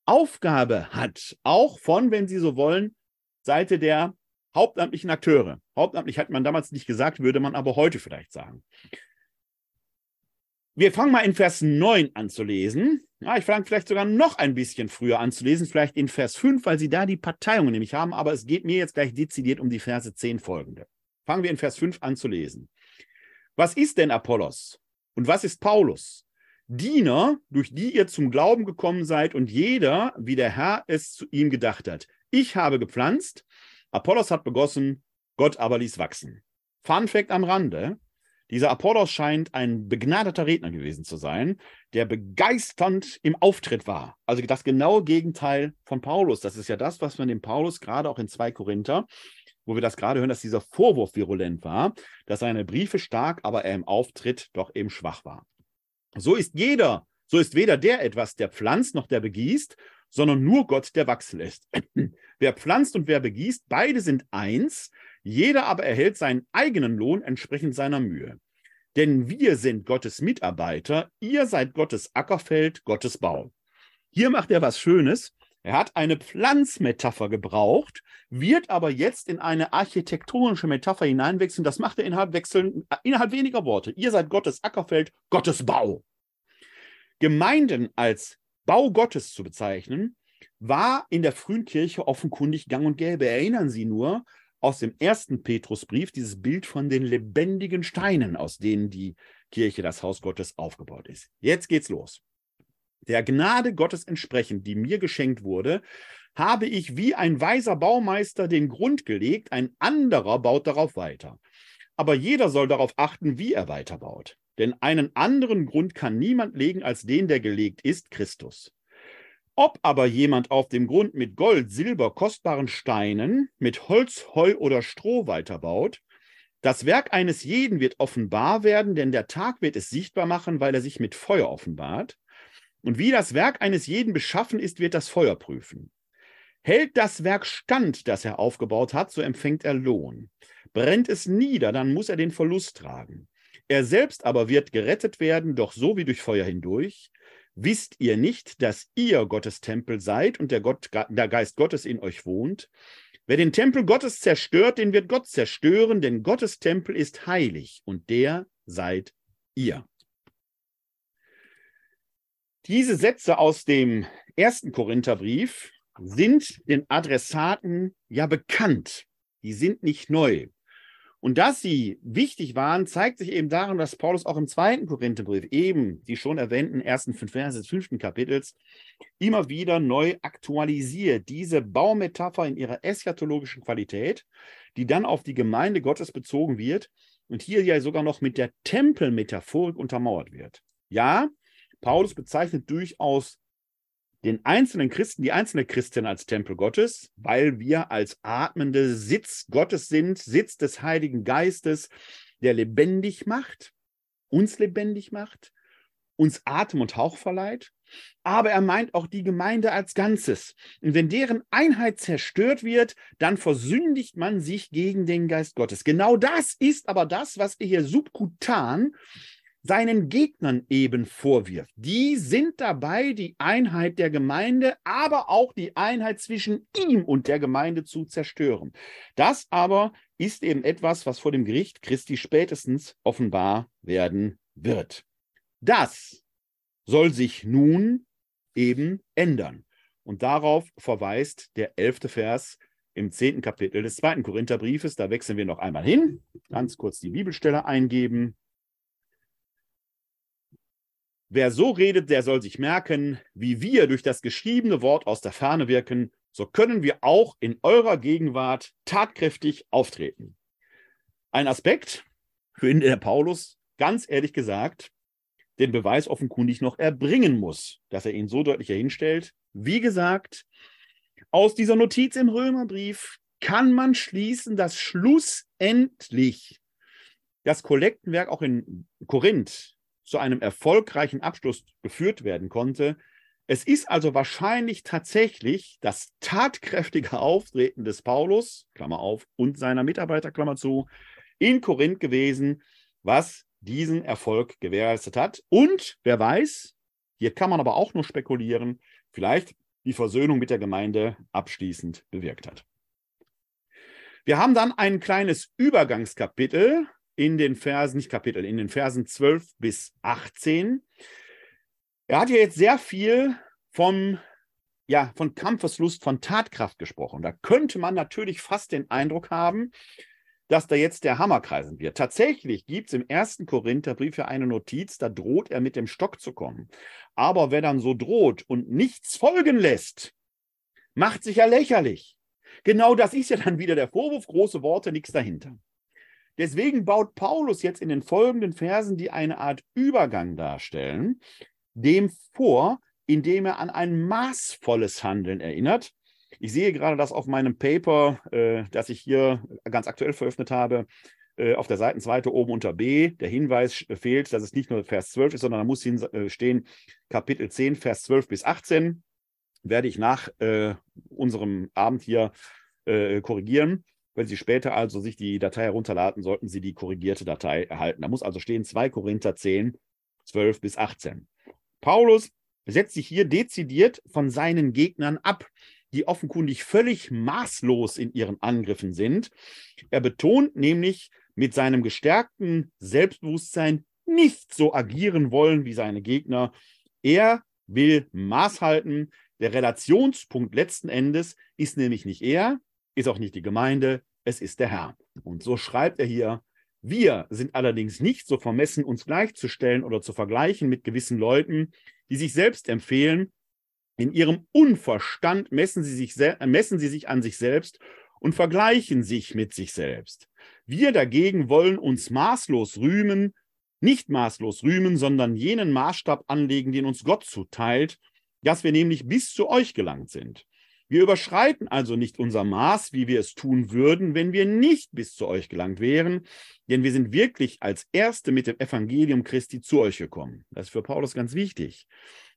Aufgabe hat, auch von, wenn Sie so wollen, Seite der hauptamtlichen Akteure. Hauptamtlich hat man damals nicht gesagt, würde man aber heute vielleicht sagen. Wir fangen mal in Vers 9 an zu lesen. Ja, ich fange vielleicht sogar noch ein bisschen früher an zu lesen, vielleicht in Vers 5, weil Sie da die Parteiungen nämlich haben, aber es geht mir jetzt gleich dezidiert um die Verse 10 folgende. Fangen wir in Vers 5 an zu lesen. Was ist denn Apollos und was ist Paulus? Diener, durch die ihr zum Glauben gekommen seid und jeder, wie der Herr es zu ihm gedacht hat. Ich habe gepflanzt, Apollos hat begossen, Gott aber ließ wachsen. Fun Fact am Rande: Dieser Apollos scheint ein begnadeter Redner gewesen zu sein, der begeisternd im Auftritt war. Also das genaue Gegenteil von Paulus. Das ist ja das, was man dem Paulus gerade auch in 2 Korinther, wo wir das gerade hören, dass dieser Vorwurf virulent war, dass seine Briefe stark, aber er im Auftritt doch eben schwach war. So ist jeder, so ist weder der etwas, der pflanzt, noch der begießt, sondern nur Gott, der wachsen lässt. wer pflanzt und wer begießt, beide sind eins, jeder aber erhält seinen eigenen Lohn entsprechend seiner Mühe. Denn wir sind Gottes Mitarbeiter, ihr seid Gottes Ackerfeld, Gottes Bau. Hier macht er was Schönes. Er hat eine Pflanzmetapher gebraucht, wird aber jetzt in eine architektonische Metapher hineinwechseln. Das macht er innerhalb, wechseln, innerhalb weniger Worte. Ihr seid Gottes Ackerfeld, Gottes Bau. Gemeinden als Bau Gottes zu bezeichnen, war in der frühen Kirche offenkundig gang und gäbe. Erinnern Sie nur aus dem ersten Petrusbrief dieses Bild von den lebendigen Steinen, aus denen die Kirche, das Haus Gottes, aufgebaut ist. Jetzt geht's los. Der Gnade Gottes entsprechend, die mir geschenkt wurde, habe ich wie ein weiser Baumeister den Grund gelegt, ein anderer baut darauf weiter. Aber jeder soll darauf achten, wie er weiterbaut. Denn einen anderen Grund kann niemand legen als den, der gelegt ist, Christus. Ob aber jemand auf dem Grund mit Gold, Silber, kostbaren Steinen, mit Holz, Heu oder Stroh weiterbaut, das Werk eines jeden wird offenbar werden, denn der Tag wird es sichtbar machen, weil er sich mit Feuer offenbart. Und wie das Werk eines jeden beschaffen ist, wird das Feuer prüfen. Hält das Werk stand, das er aufgebaut hat, so empfängt er Lohn. Brennt es nieder, dann muss er den Verlust tragen. Er selbst aber wird gerettet werden, doch so wie durch Feuer hindurch. Wisst ihr nicht, dass ihr Gottes Tempel seid und der, Gott, der Geist Gottes in euch wohnt? Wer den Tempel Gottes zerstört, den wird Gott zerstören, denn Gottes Tempel ist heilig und der seid ihr. Diese Sätze aus dem ersten Korintherbrief sind den Adressaten ja bekannt. Die sind nicht neu. Und dass sie wichtig waren, zeigt sich eben daran, dass Paulus auch im zweiten Korintherbrief, eben die schon erwähnten ersten fünf Verse des fünften Kapitels, immer wieder neu aktualisiert. Diese Baumetapher in ihrer eschatologischen Qualität, die dann auf die Gemeinde Gottes bezogen wird und hier ja sogar noch mit der Tempelmetaphorik untermauert wird. Ja, Paulus bezeichnet durchaus den einzelnen Christen, die einzelne Christin als Tempel Gottes, weil wir als atmende Sitz Gottes sind, Sitz des Heiligen Geistes, der lebendig macht, uns lebendig macht, uns Atem und Hauch verleiht. Aber er meint auch die Gemeinde als Ganzes. Und wenn deren Einheit zerstört wird, dann versündigt man sich gegen den Geist Gottes. Genau das ist aber das, was er hier subkutan seinen Gegnern eben vorwirft. Die sind dabei, die Einheit der Gemeinde, aber auch die Einheit zwischen ihm und der Gemeinde zu zerstören. Das aber ist eben etwas, was vor dem Gericht Christi spätestens offenbar werden wird. Das soll sich nun eben ändern. Und darauf verweist der elfte Vers im zehnten Kapitel des zweiten Korintherbriefes. Da wechseln wir noch einmal hin. Ganz kurz die Bibelstelle eingeben. Wer so redet, der soll sich merken, wie wir durch das geschriebene Wort aus der Ferne wirken, so können wir auch in eurer Gegenwart tatkräftig auftreten. Ein Aspekt, für den der Paulus ganz ehrlich gesagt den Beweis offenkundig noch erbringen muss, dass er ihn so deutlich hinstellt. Wie gesagt, aus dieser Notiz im Römerbrief kann man schließen, dass schlussendlich das Kollektenwerk auch in Korinth zu einem erfolgreichen Abschluss geführt werden konnte. Es ist also wahrscheinlich tatsächlich das tatkräftige Auftreten des Paulus, Klammer auf, und seiner Mitarbeiter, Klammer zu, in Korinth gewesen, was diesen Erfolg gewährleistet hat. Und wer weiß, hier kann man aber auch nur spekulieren, vielleicht die Versöhnung mit der Gemeinde abschließend bewirkt hat. Wir haben dann ein kleines Übergangskapitel, in den Versen, nicht Kapitel, in den Versen 12 bis 18. Er hat ja jetzt sehr viel vom, ja, von Kampfeslust, von Tatkraft gesprochen. Da könnte man natürlich fast den Eindruck haben, dass da jetzt der Hammer kreisen wird. Tatsächlich gibt es im ersten Korintherbrief ja eine Notiz, da droht er mit dem Stock zu kommen. Aber wer dann so droht und nichts folgen lässt, macht sich ja lächerlich. Genau das ist ja dann wieder der Vorwurf, große Worte, nichts dahinter. Deswegen baut Paulus jetzt in den folgenden Versen, die eine Art Übergang darstellen, dem vor, indem er an ein maßvolles Handeln erinnert. Ich sehe gerade das auf meinem Paper, äh, das ich hier ganz aktuell veröffentlicht habe, äh, auf der Seitenseite oben unter B. Der Hinweis fehlt, dass es nicht nur Vers 12 ist, sondern da muss äh, stehen Kapitel 10, Vers 12 bis 18. Werde ich nach äh, unserem Abend hier äh, korrigieren. Wenn Sie später also sich die Datei herunterladen, sollten Sie die korrigierte Datei erhalten. Da muss also stehen 2 Korinther 10, 12 bis 18. Paulus setzt sich hier dezidiert von seinen Gegnern ab, die offenkundig völlig maßlos in ihren Angriffen sind. Er betont nämlich mit seinem gestärkten Selbstbewusstsein nicht so agieren wollen wie seine Gegner. Er will Maß halten. Der Relationspunkt letzten Endes ist nämlich nicht er, ist auch nicht die Gemeinde, es ist der Herr. Und so schreibt er hier, wir sind allerdings nicht so vermessen, uns gleichzustellen oder zu vergleichen mit gewissen Leuten, die sich selbst empfehlen. In ihrem Unverstand messen sie, sich messen sie sich an sich selbst und vergleichen sich mit sich selbst. Wir dagegen wollen uns maßlos rühmen, nicht maßlos rühmen, sondern jenen Maßstab anlegen, den uns Gott zuteilt, dass wir nämlich bis zu euch gelangt sind. Wir überschreiten also nicht unser Maß, wie wir es tun würden, wenn wir nicht bis zu euch gelangt wären, denn wir sind wirklich als Erste mit dem Evangelium Christi zu euch gekommen. Das ist für Paulus ganz wichtig.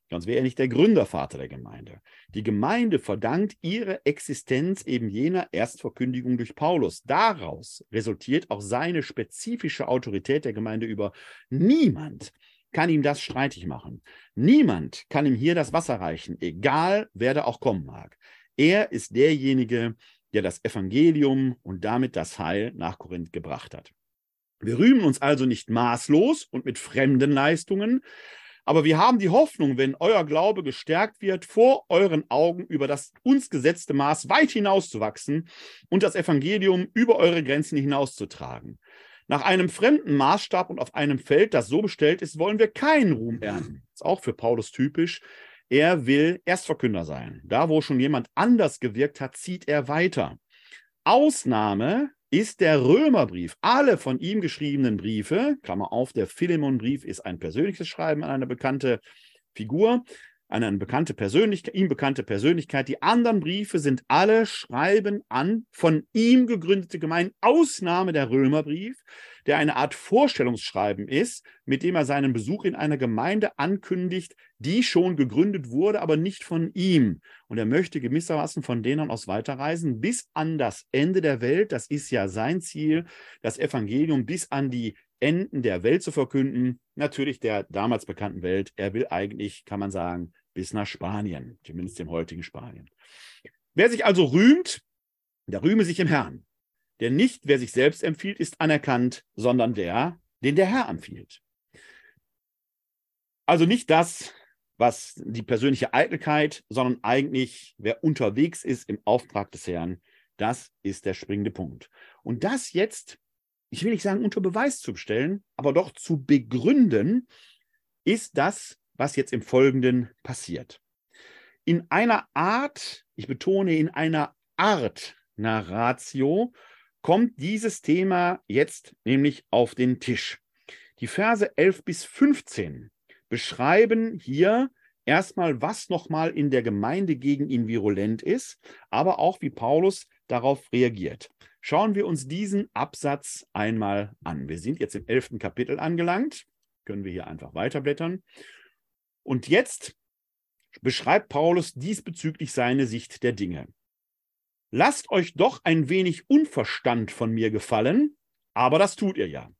Sonst wäre er nicht der Gründervater der Gemeinde. Die Gemeinde verdankt ihre Existenz eben jener Erstverkündigung durch Paulus. Daraus resultiert auch seine spezifische Autorität der Gemeinde über. Niemand kann ihm das streitig machen. Niemand kann ihm hier das Wasser reichen, egal wer da auch kommen mag. Er ist derjenige, der das Evangelium und damit das Heil nach Korinth gebracht hat. Wir rühmen uns also nicht maßlos und mit fremden Leistungen, aber wir haben die Hoffnung, wenn euer Glaube gestärkt wird, vor euren Augen über das uns gesetzte Maß weit hinauszuwachsen und das Evangelium über eure Grenzen hinauszutragen. Nach einem fremden Maßstab und auf einem Feld, das so bestellt ist, wollen wir keinen Ruhm ernten. Das ist auch für Paulus typisch. Er will Erstverkünder sein. Da, wo schon jemand anders gewirkt hat, zieht er weiter. Ausnahme ist der Römerbrief. Alle von ihm geschriebenen Briefe, Klammer auf, der Philemonbrief ist ein persönliches Schreiben an eine bekannte Figur, an eine bekannte Persönlichkeit, ihm bekannte Persönlichkeit. Die anderen Briefe sind alle Schreiben an von ihm gegründete Gemeinden, Ausnahme der Römerbrief, der eine Art Vorstellungsschreiben ist, mit dem er seinen Besuch in einer Gemeinde ankündigt, die schon gegründet wurde, aber nicht von ihm. Und er möchte gewissermaßen von denen aus weiterreisen bis an das Ende der Welt. Das ist ja sein Ziel, das Evangelium bis an die Enden der Welt zu verkünden. Natürlich der damals bekannten Welt. Er will eigentlich, kann man sagen, bis nach Spanien, zumindest dem heutigen Spanien. Wer sich also rühmt, der rühme sich im Herrn. Denn nicht wer sich selbst empfiehlt, ist anerkannt, sondern der, den der Herr empfiehlt. Also nicht das, was die persönliche Eitelkeit, sondern eigentlich, wer unterwegs ist im Auftrag des Herrn, das ist der springende Punkt. Und das jetzt, ich will nicht sagen unter Beweis zu stellen, aber doch zu begründen, ist das, was jetzt im Folgenden passiert. In einer Art, ich betone, in einer Art Narratio kommt dieses Thema jetzt nämlich auf den Tisch. Die Verse 11 bis 15 beschreiben hier erstmal, was nochmal in der Gemeinde gegen ihn virulent ist, aber auch, wie Paulus darauf reagiert. Schauen wir uns diesen Absatz einmal an. Wir sind jetzt im elften Kapitel angelangt. Können wir hier einfach weiterblättern. Und jetzt beschreibt Paulus diesbezüglich seine Sicht der Dinge. Lasst euch doch ein wenig Unverstand von mir gefallen, aber das tut ihr ja.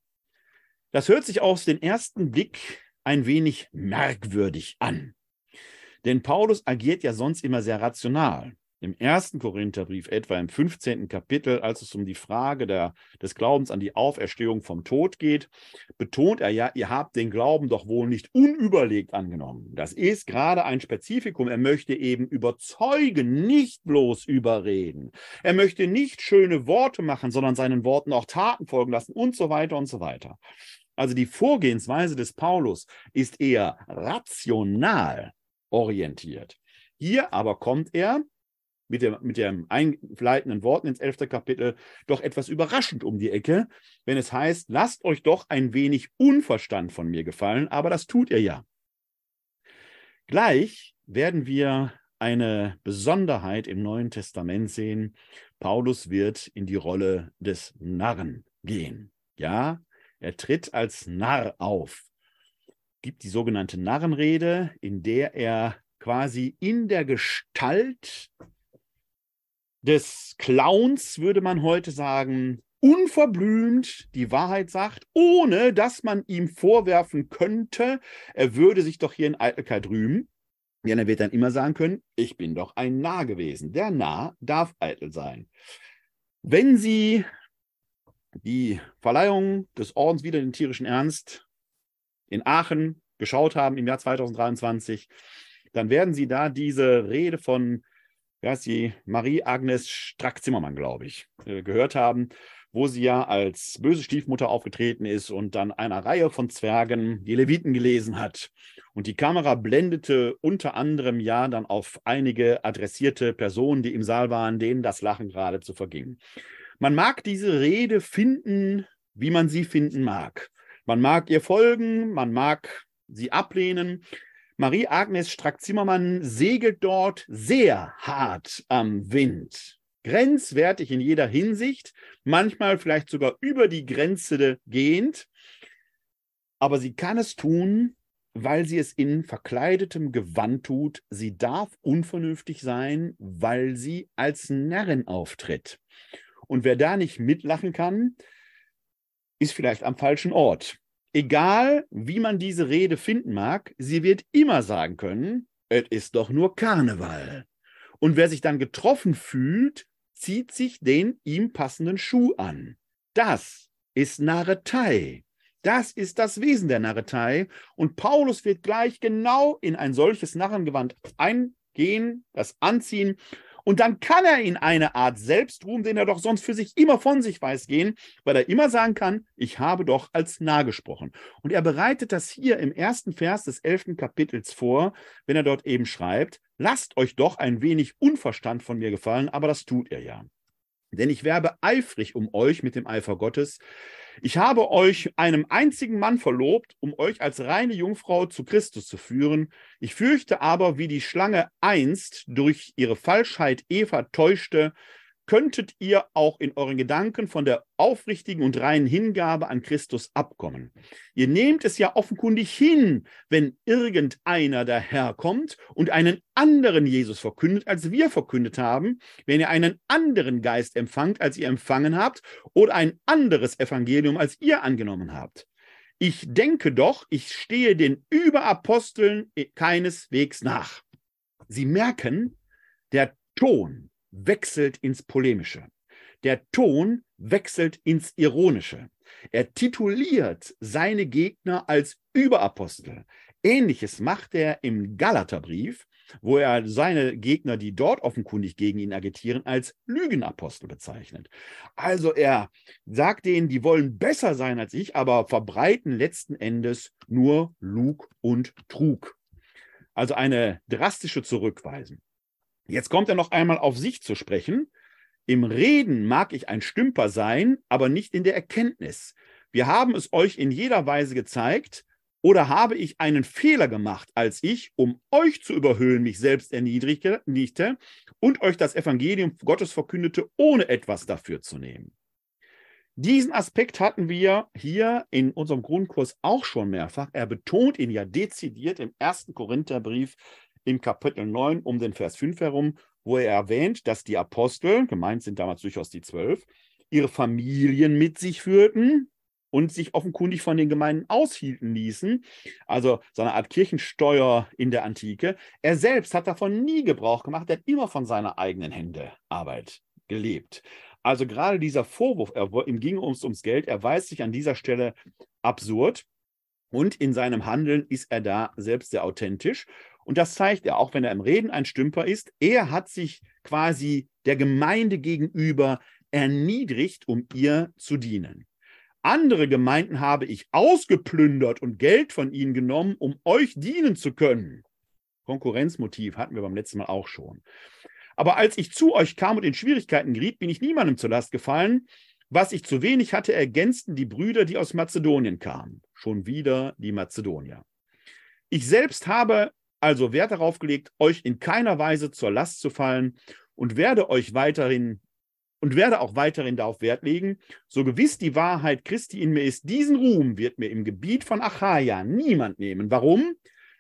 Das hört sich auf den ersten Blick ein wenig merkwürdig an. Denn Paulus agiert ja sonst immer sehr rational im ersten Korintherbrief, etwa im 15. Kapitel, als es um die Frage der, des Glaubens an die Auferstehung vom Tod geht, betont er ja, ihr habt den Glauben doch wohl nicht unüberlegt angenommen. Das ist gerade ein Spezifikum. Er möchte eben überzeugen, nicht bloß überreden. Er möchte nicht schöne Worte machen, sondern seinen Worten auch Taten folgen lassen und so weiter und so weiter. Also die Vorgehensweise des Paulus ist eher rational orientiert. Hier aber kommt er mit dem, mit dem einleitenden Worten ins elfte Kapitel doch etwas überraschend um die Ecke, wenn es heißt, lasst euch doch ein wenig Unverstand von mir gefallen, aber das tut ihr ja. Gleich werden wir eine Besonderheit im Neuen Testament sehen. Paulus wird in die Rolle des Narren gehen. Ja, er tritt als Narr auf, gibt die sogenannte Narrenrede, in der er quasi in der Gestalt des Clowns, würde man heute sagen, unverblümt die Wahrheit sagt, ohne dass man ihm vorwerfen könnte, er würde sich doch hier in Eitelkeit rühmen. Denn er wird dann immer sagen können, ich bin doch ein Narr gewesen. Der Narr darf eitel sein. Wenn Sie die Verleihung des Ordens wieder den tierischen Ernst in Aachen geschaut haben im Jahr 2023, dann werden Sie da diese Rede von ja, ist die Marie-Agnes Strack-Zimmermann, glaube ich, äh, gehört haben, wo sie ja als böse Stiefmutter aufgetreten ist und dann einer Reihe von Zwergen die Leviten gelesen hat. Und die Kamera blendete unter anderem ja dann auf einige adressierte Personen, die im Saal waren, denen das Lachen geradezu verging. Man mag diese Rede finden, wie man sie finden mag. Man mag ihr folgen, man mag sie ablehnen. Marie-Agnes Strack-Zimmermann segelt dort sehr hart am Wind grenzwertig in jeder Hinsicht, manchmal vielleicht sogar über die Grenze gehend. Aber sie kann es tun, weil sie es in verkleidetem Gewand tut. Sie darf unvernünftig sein, weil sie als Närrin auftritt. Und wer da nicht mitlachen kann, ist vielleicht am falschen Ort. Egal, wie man diese Rede finden mag, sie wird immer sagen können, es ist doch nur Karneval. Und wer sich dann getroffen fühlt, zieht sich den ihm passenden Schuh an. Das ist Narretei. Das ist das Wesen der Narretei. Und Paulus wird gleich genau in ein solches Narrengewand eingehen, das anziehen und dann kann er in eine Art Selbstruhm, den er doch sonst für sich immer von sich weiß, gehen, weil er immer sagen kann, ich habe doch als nah gesprochen. Und er bereitet das hier im ersten Vers des elften Kapitels vor, wenn er dort eben schreibt, lasst euch doch ein wenig Unverstand von mir gefallen, aber das tut er ja. Denn ich werbe eifrig um euch mit dem Eifer Gottes. Ich habe euch einem einzigen Mann verlobt, um euch als reine Jungfrau zu Christus zu führen. Ich fürchte aber, wie die Schlange einst durch ihre Falschheit Eva täuschte, könntet ihr auch in euren Gedanken von der aufrichtigen und reinen Hingabe an Christus abkommen. Ihr nehmt es ja offenkundig hin, wenn irgendeiner daherkommt und einen anderen Jesus verkündet, als wir verkündet haben, wenn ihr einen anderen Geist empfangt, als ihr empfangen habt, oder ein anderes Evangelium, als ihr angenommen habt. Ich denke doch, ich stehe den Überaposteln keineswegs nach. Sie merken, der Ton, wechselt ins Polemische. Der Ton wechselt ins Ironische. Er tituliert seine Gegner als Überapostel. Ähnliches macht er im Galaterbrief, wo er seine Gegner, die dort offenkundig gegen ihn agitieren, als Lügenapostel bezeichnet. Also er sagt denen, die wollen besser sein als ich, aber verbreiten letzten Endes nur Lug und Trug. Also eine drastische Zurückweisung. Jetzt kommt er noch einmal auf sich zu sprechen. Im Reden mag ich ein Stümper sein, aber nicht in der Erkenntnis. Wir haben es euch in jeder Weise gezeigt, oder habe ich einen Fehler gemacht, als ich, um euch zu überhöhen, mich selbst erniedrigte und euch das Evangelium Gottes verkündete, ohne etwas dafür zu nehmen? Diesen Aspekt hatten wir hier in unserem Grundkurs auch schon mehrfach. Er betont ihn ja dezidiert im ersten Korintherbrief im Kapitel 9 um den Vers 5 herum, wo er erwähnt, dass die Apostel, gemeint sind damals durchaus die zwölf, ihre Familien mit sich führten und sich offenkundig von den Gemeinden aushielten ließen, also so eine Art Kirchensteuer in der Antike. Er selbst hat davon nie Gebrauch gemacht, er hat immer von seiner eigenen Hände Arbeit gelebt. Also gerade dieser Vorwurf, er, ihm ging es ums Geld, erweist sich an dieser Stelle absurd. Und in seinem Handeln ist er da selbst sehr authentisch. Und das zeigt er, auch wenn er im Reden ein Stümper ist, er hat sich quasi der Gemeinde gegenüber erniedrigt, um ihr zu dienen. Andere Gemeinden habe ich ausgeplündert und Geld von ihnen genommen, um euch dienen zu können. Konkurrenzmotiv hatten wir beim letzten Mal auch schon. Aber als ich zu euch kam und in Schwierigkeiten geriet, bin ich niemandem zur Last gefallen. Was ich zu wenig hatte, ergänzten die Brüder, die aus Mazedonien kamen. Schon wieder die Mazedonier. Ich selbst habe also Wert darauf gelegt, euch in keiner Weise zur Last zu fallen und werde euch weiterhin und werde auch weiterhin darauf Wert legen, so gewiss die Wahrheit Christi in mir ist, diesen Ruhm wird mir im Gebiet von Achaia niemand nehmen. Warum?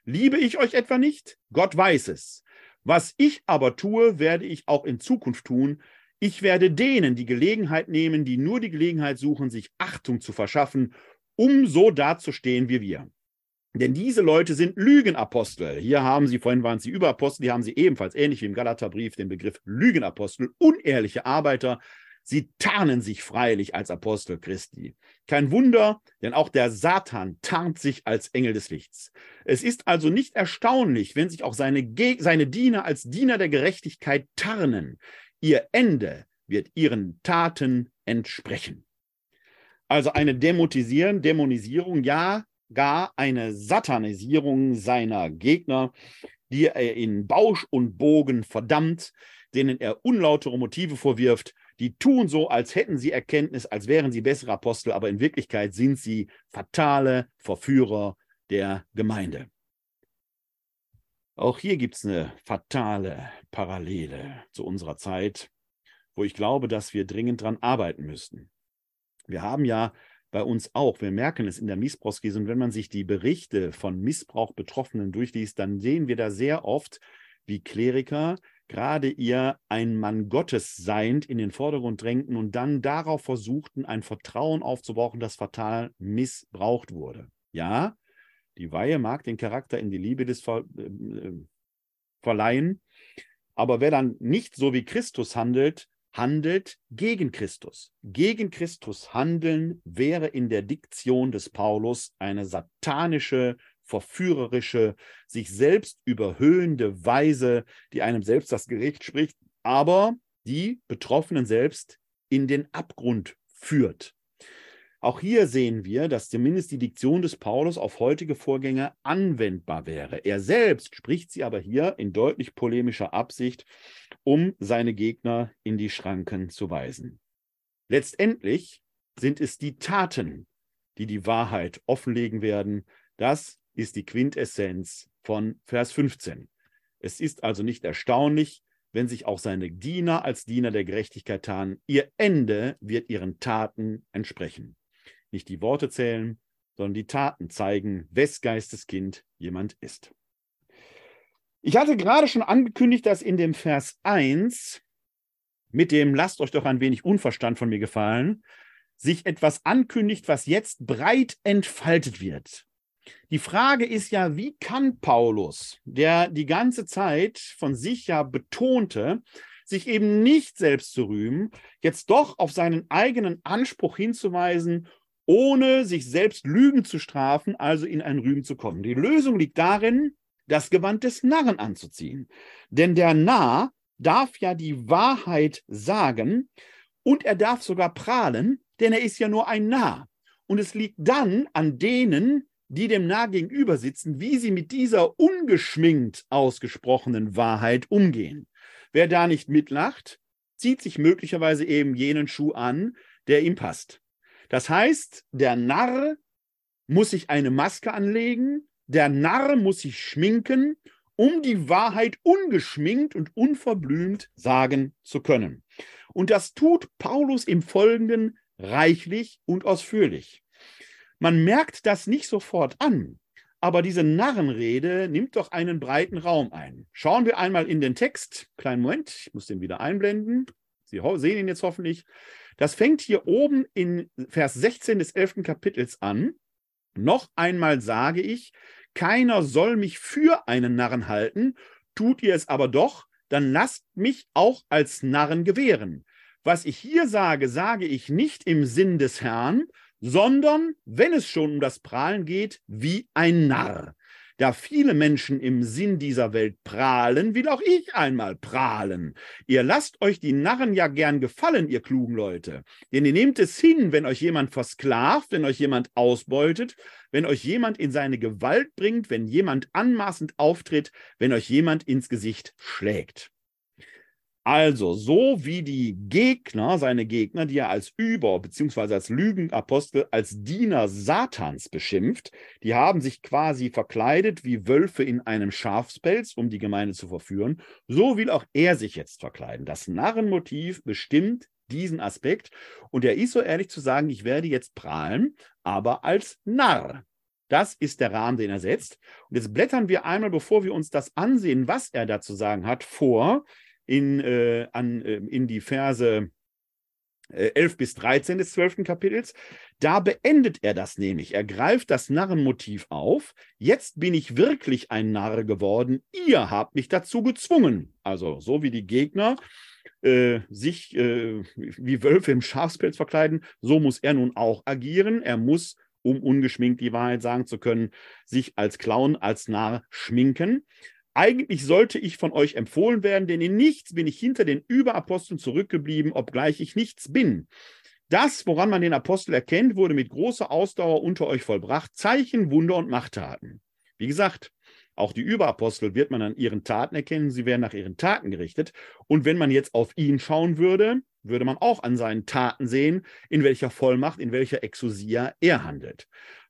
Liebe ich euch etwa nicht? Gott weiß es. Was ich aber tue, werde ich auch in Zukunft tun. Ich werde denen die Gelegenheit nehmen, die nur die Gelegenheit suchen, sich Achtung zu verschaffen, um so dazustehen wie wir. Denn diese Leute sind Lügenapostel. Hier haben sie, vorhin waren sie Überapostel, hier haben sie ebenfalls, ähnlich wie im Galaterbrief, den Begriff Lügenapostel, unehrliche Arbeiter. Sie tarnen sich freilich als Apostel Christi. Kein Wunder, denn auch der Satan tarnt sich als Engel des Lichts. Es ist also nicht erstaunlich, wenn sich auch seine, Ge seine Diener als Diener der Gerechtigkeit tarnen. Ihr Ende wird ihren Taten entsprechen. Also eine Dämonisieren, Dämonisierung, ja, gar eine Satanisierung seiner Gegner, die er in Bausch und Bogen verdammt, denen er unlautere Motive vorwirft, die tun so, als hätten sie Erkenntnis, als wären sie bessere Apostel, aber in Wirklichkeit sind sie fatale Verführer der Gemeinde. Auch hier gibt es eine fatale Parallele zu unserer Zeit, wo ich glaube, dass wir dringend dran arbeiten müssten. Wir haben ja bei uns auch, wir merken es in der Missbrauchskrise, und wenn man sich die Berichte von Missbrauch-Betroffenen durchliest, dann sehen wir da sehr oft, wie Kleriker gerade ihr ein Mann Gottes seiend in den Vordergrund drängten und dann darauf versuchten, ein Vertrauen aufzubauen, das fatal missbraucht wurde. Ja, die Weihe mag den Charakter in die Liebe des Ver äh, äh, verleihen, aber wer dann nicht so wie Christus handelt, handelt gegen Christus. Gegen Christus handeln wäre in der Diktion des Paulus eine satanische, verführerische, sich selbst überhöhende Weise, die einem selbst das Gericht spricht, aber die Betroffenen selbst in den Abgrund führt. Auch hier sehen wir, dass zumindest die Diktion des Paulus auf heutige Vorgänge anwendbar wäre. Er selbst spricht sie aber hier in deutlich polemischer Absicht, um seine Gegner in die Schranken zu weisen. Letztendlich sind es die Taten, die die Wahrheit offenlegen werden. Das ist die Quintessenz von Vers 15. Es ist also nicht erstaunlich, wenn sich auch seine Diener als Diener der Gerechtigkeit tarnen. Ihr Ende wird ihren Taten entsprechen. Nicht die Worte zählen, sondern die Taten zeigen, wes Geistes Kind jemand ist. Ich hatte gerade schon angekündigt, dass in dem Vers 1 mit dem Lasst euch doch ein wenig Unverstand von mir gefallen, sich etwas ankündigt, was jetzt breit entfaltet wird. Die Frage ist ja, wie kann Paulus, der die ganze Zeit von sich ja betonte, sich eben nicht selbst zu rühmen, jetzt doch auf seinen eigenen Anspruch hinzuweisen ohne sich selbst Lügen zu strafen, also in ein Rühmen zu kommen. Die Lösung liegt darin, das Gewand des Narren anzuziehen. Denn der Narr darf ja die Wahrheit sagen und er darf sogar prahlen, denn er ist ja nur ein Narr. Und es liegt dann an denen, die dem Narr gegenüber sitzen, wie sie mit dieser ungeschminkt ausgesprochenen Wahrheit umgehen. Wer da nicht mitlacht, zieht sich möglicherweise eben jenen Schuh an, der ihm passt. Das heißt, der Narr muss sich eine Maske anlegen, der Narr muss sich schminken, um die Wahrheit ungeschminkt und unverblümt sagen zu können. Und das tut Paulus im Folgenden reichlich und ausführlich. Man merkt das nicht sofort an, aber diese Narrenrede nimmt doch einen breiten Raum ein. Schauen wir einmal in den Text. Kleinen Moment, ich muss den wieder einblenden. Sie sehen ihn jetzt hoffentlich. Das fängt hier oben in Vers 16 des 11. Kapitels an. Noch einmal sage ich, keiner soll mich für einen Narren halten, tut ihr es aber doch, dann lasst mich auch als Narren gewähren. Was ich hier sage, sage ich nicht im Sinn des Herrn, sondern, wenn es schon um das Prahlen geht, wie ein Narr. Da viele Menschen im Sinn dieser Welt prahlen, will auch ich einmal prahlen. Ihr lasst euch die Narren ja gern gefallen, ihr klugen Leute. Denn ihr nehmt es hin, wenn euch jemand versklavt, wenn euch jemand ausbeutet, wenn euch jemand in seine Gewalt bringt, wenn jemand anmaßend auftritt, wenn euch jemand ins Gesicht schlägt. Also, so wie die Gegner, seine Gegner, die er als Über- bzw. als Lügenapostel, als Diener Satans beschimpft, die haben sich quasi verkleidet wie Wölfe in einem Schafspelz, um die Gemeinde zu verführen. So will auch er sich jetzt verkleiden. Das Narrenmotiv bestimmt diesen Aspekt. Und er ist so ehrlich zu sagen, ich werde jetzt prahlen, aber als Narr. Das ist der Rahmen, den er setzt. Und jetzt blättern wir einmal, bevor wir uns das ansehen, was er dazu sagen hat, vor in, äh, an, äh, in die Verse äh, 11 bis 13 des 12. Kapitels. Da beendet er das nämlich. Er greift das Narrenmotiv auf. Jetzt bin ich wirklich ein Narr geworden. Ihr habt mich dazu gezwungen. Also so wie die Gegner äh, sich äh, wie Wölfe im Schafspelz verkleiden, so muss er nun auch agieren. Er muss um ungeschminkt die Wahrheit sagen zu können, sich als Clown, als Narr schminken. Eigentlich sollte ich von euch empfohlen werden, denn in nichts bin ich hinter den Überaposteln zurückgeblieben, obgleich ich nichts bin. Das, woran man den Apostel erkennt, wurde mit großer Ausdauer unter euch vollbracht. Zeichen, Wunder und Machttaten. Wie gesagt, auch die Überapostel wird man an ihren Taten erkennen. Sie werden nach ihren Taten gerichtet. Und wenn man jetzt auf ihn schauen würde, würde man auch an seinen Taten sehen, in welcher Vollmacht, in welcher Exousia er handelt.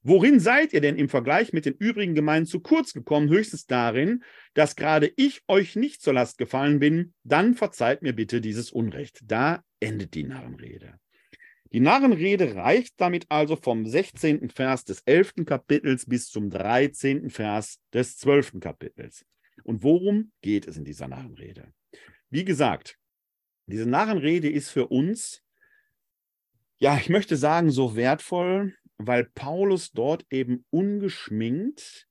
Worin seid ihr denn im Vergleich mit den übrigen Gemeinden zu kurz gekommen? Höchstens darin, dass gerade ich euch nicht zur Last gefallen bin. Dann verzeiht mir bitte dieses Unrecht. Da endet die Narrenrede. Die Narrenrede reicht damit also vom 16. Vers des 11. Kapitels bis zum 13. Vers des 12. Kapitels. Und worum geht es in dieser Narrenrede? Wie gesagt, diese Narrenrede ist für uns, ja, ich möchte sagen, so wertvoll, weil Paulus dort eben ungeschminkt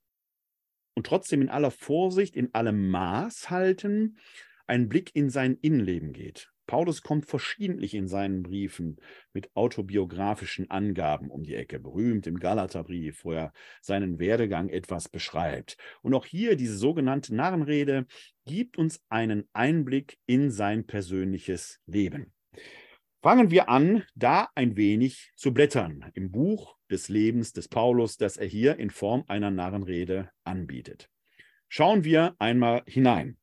und trotzdem in aller Vorsicht, in allem Maß halten, einen Blick in sein Innenleben geht. Paulus kommt verschiedentlich in seinen Briefen mit autobiografischen Angaben um die Ecke, berühmt im Galaterbrief, wo er seinen Werdegang etwas beschreibt. Und auch hier diese sogenannte Narrenrede gibt uns einen Einblick in sein persönliches Leben. Fangen wir an, da ein wenig zu blättern im Buch des Lebens des Paulus, das er hier in Form einer Narrenrede anbietet. Schauen wir einmal hinein.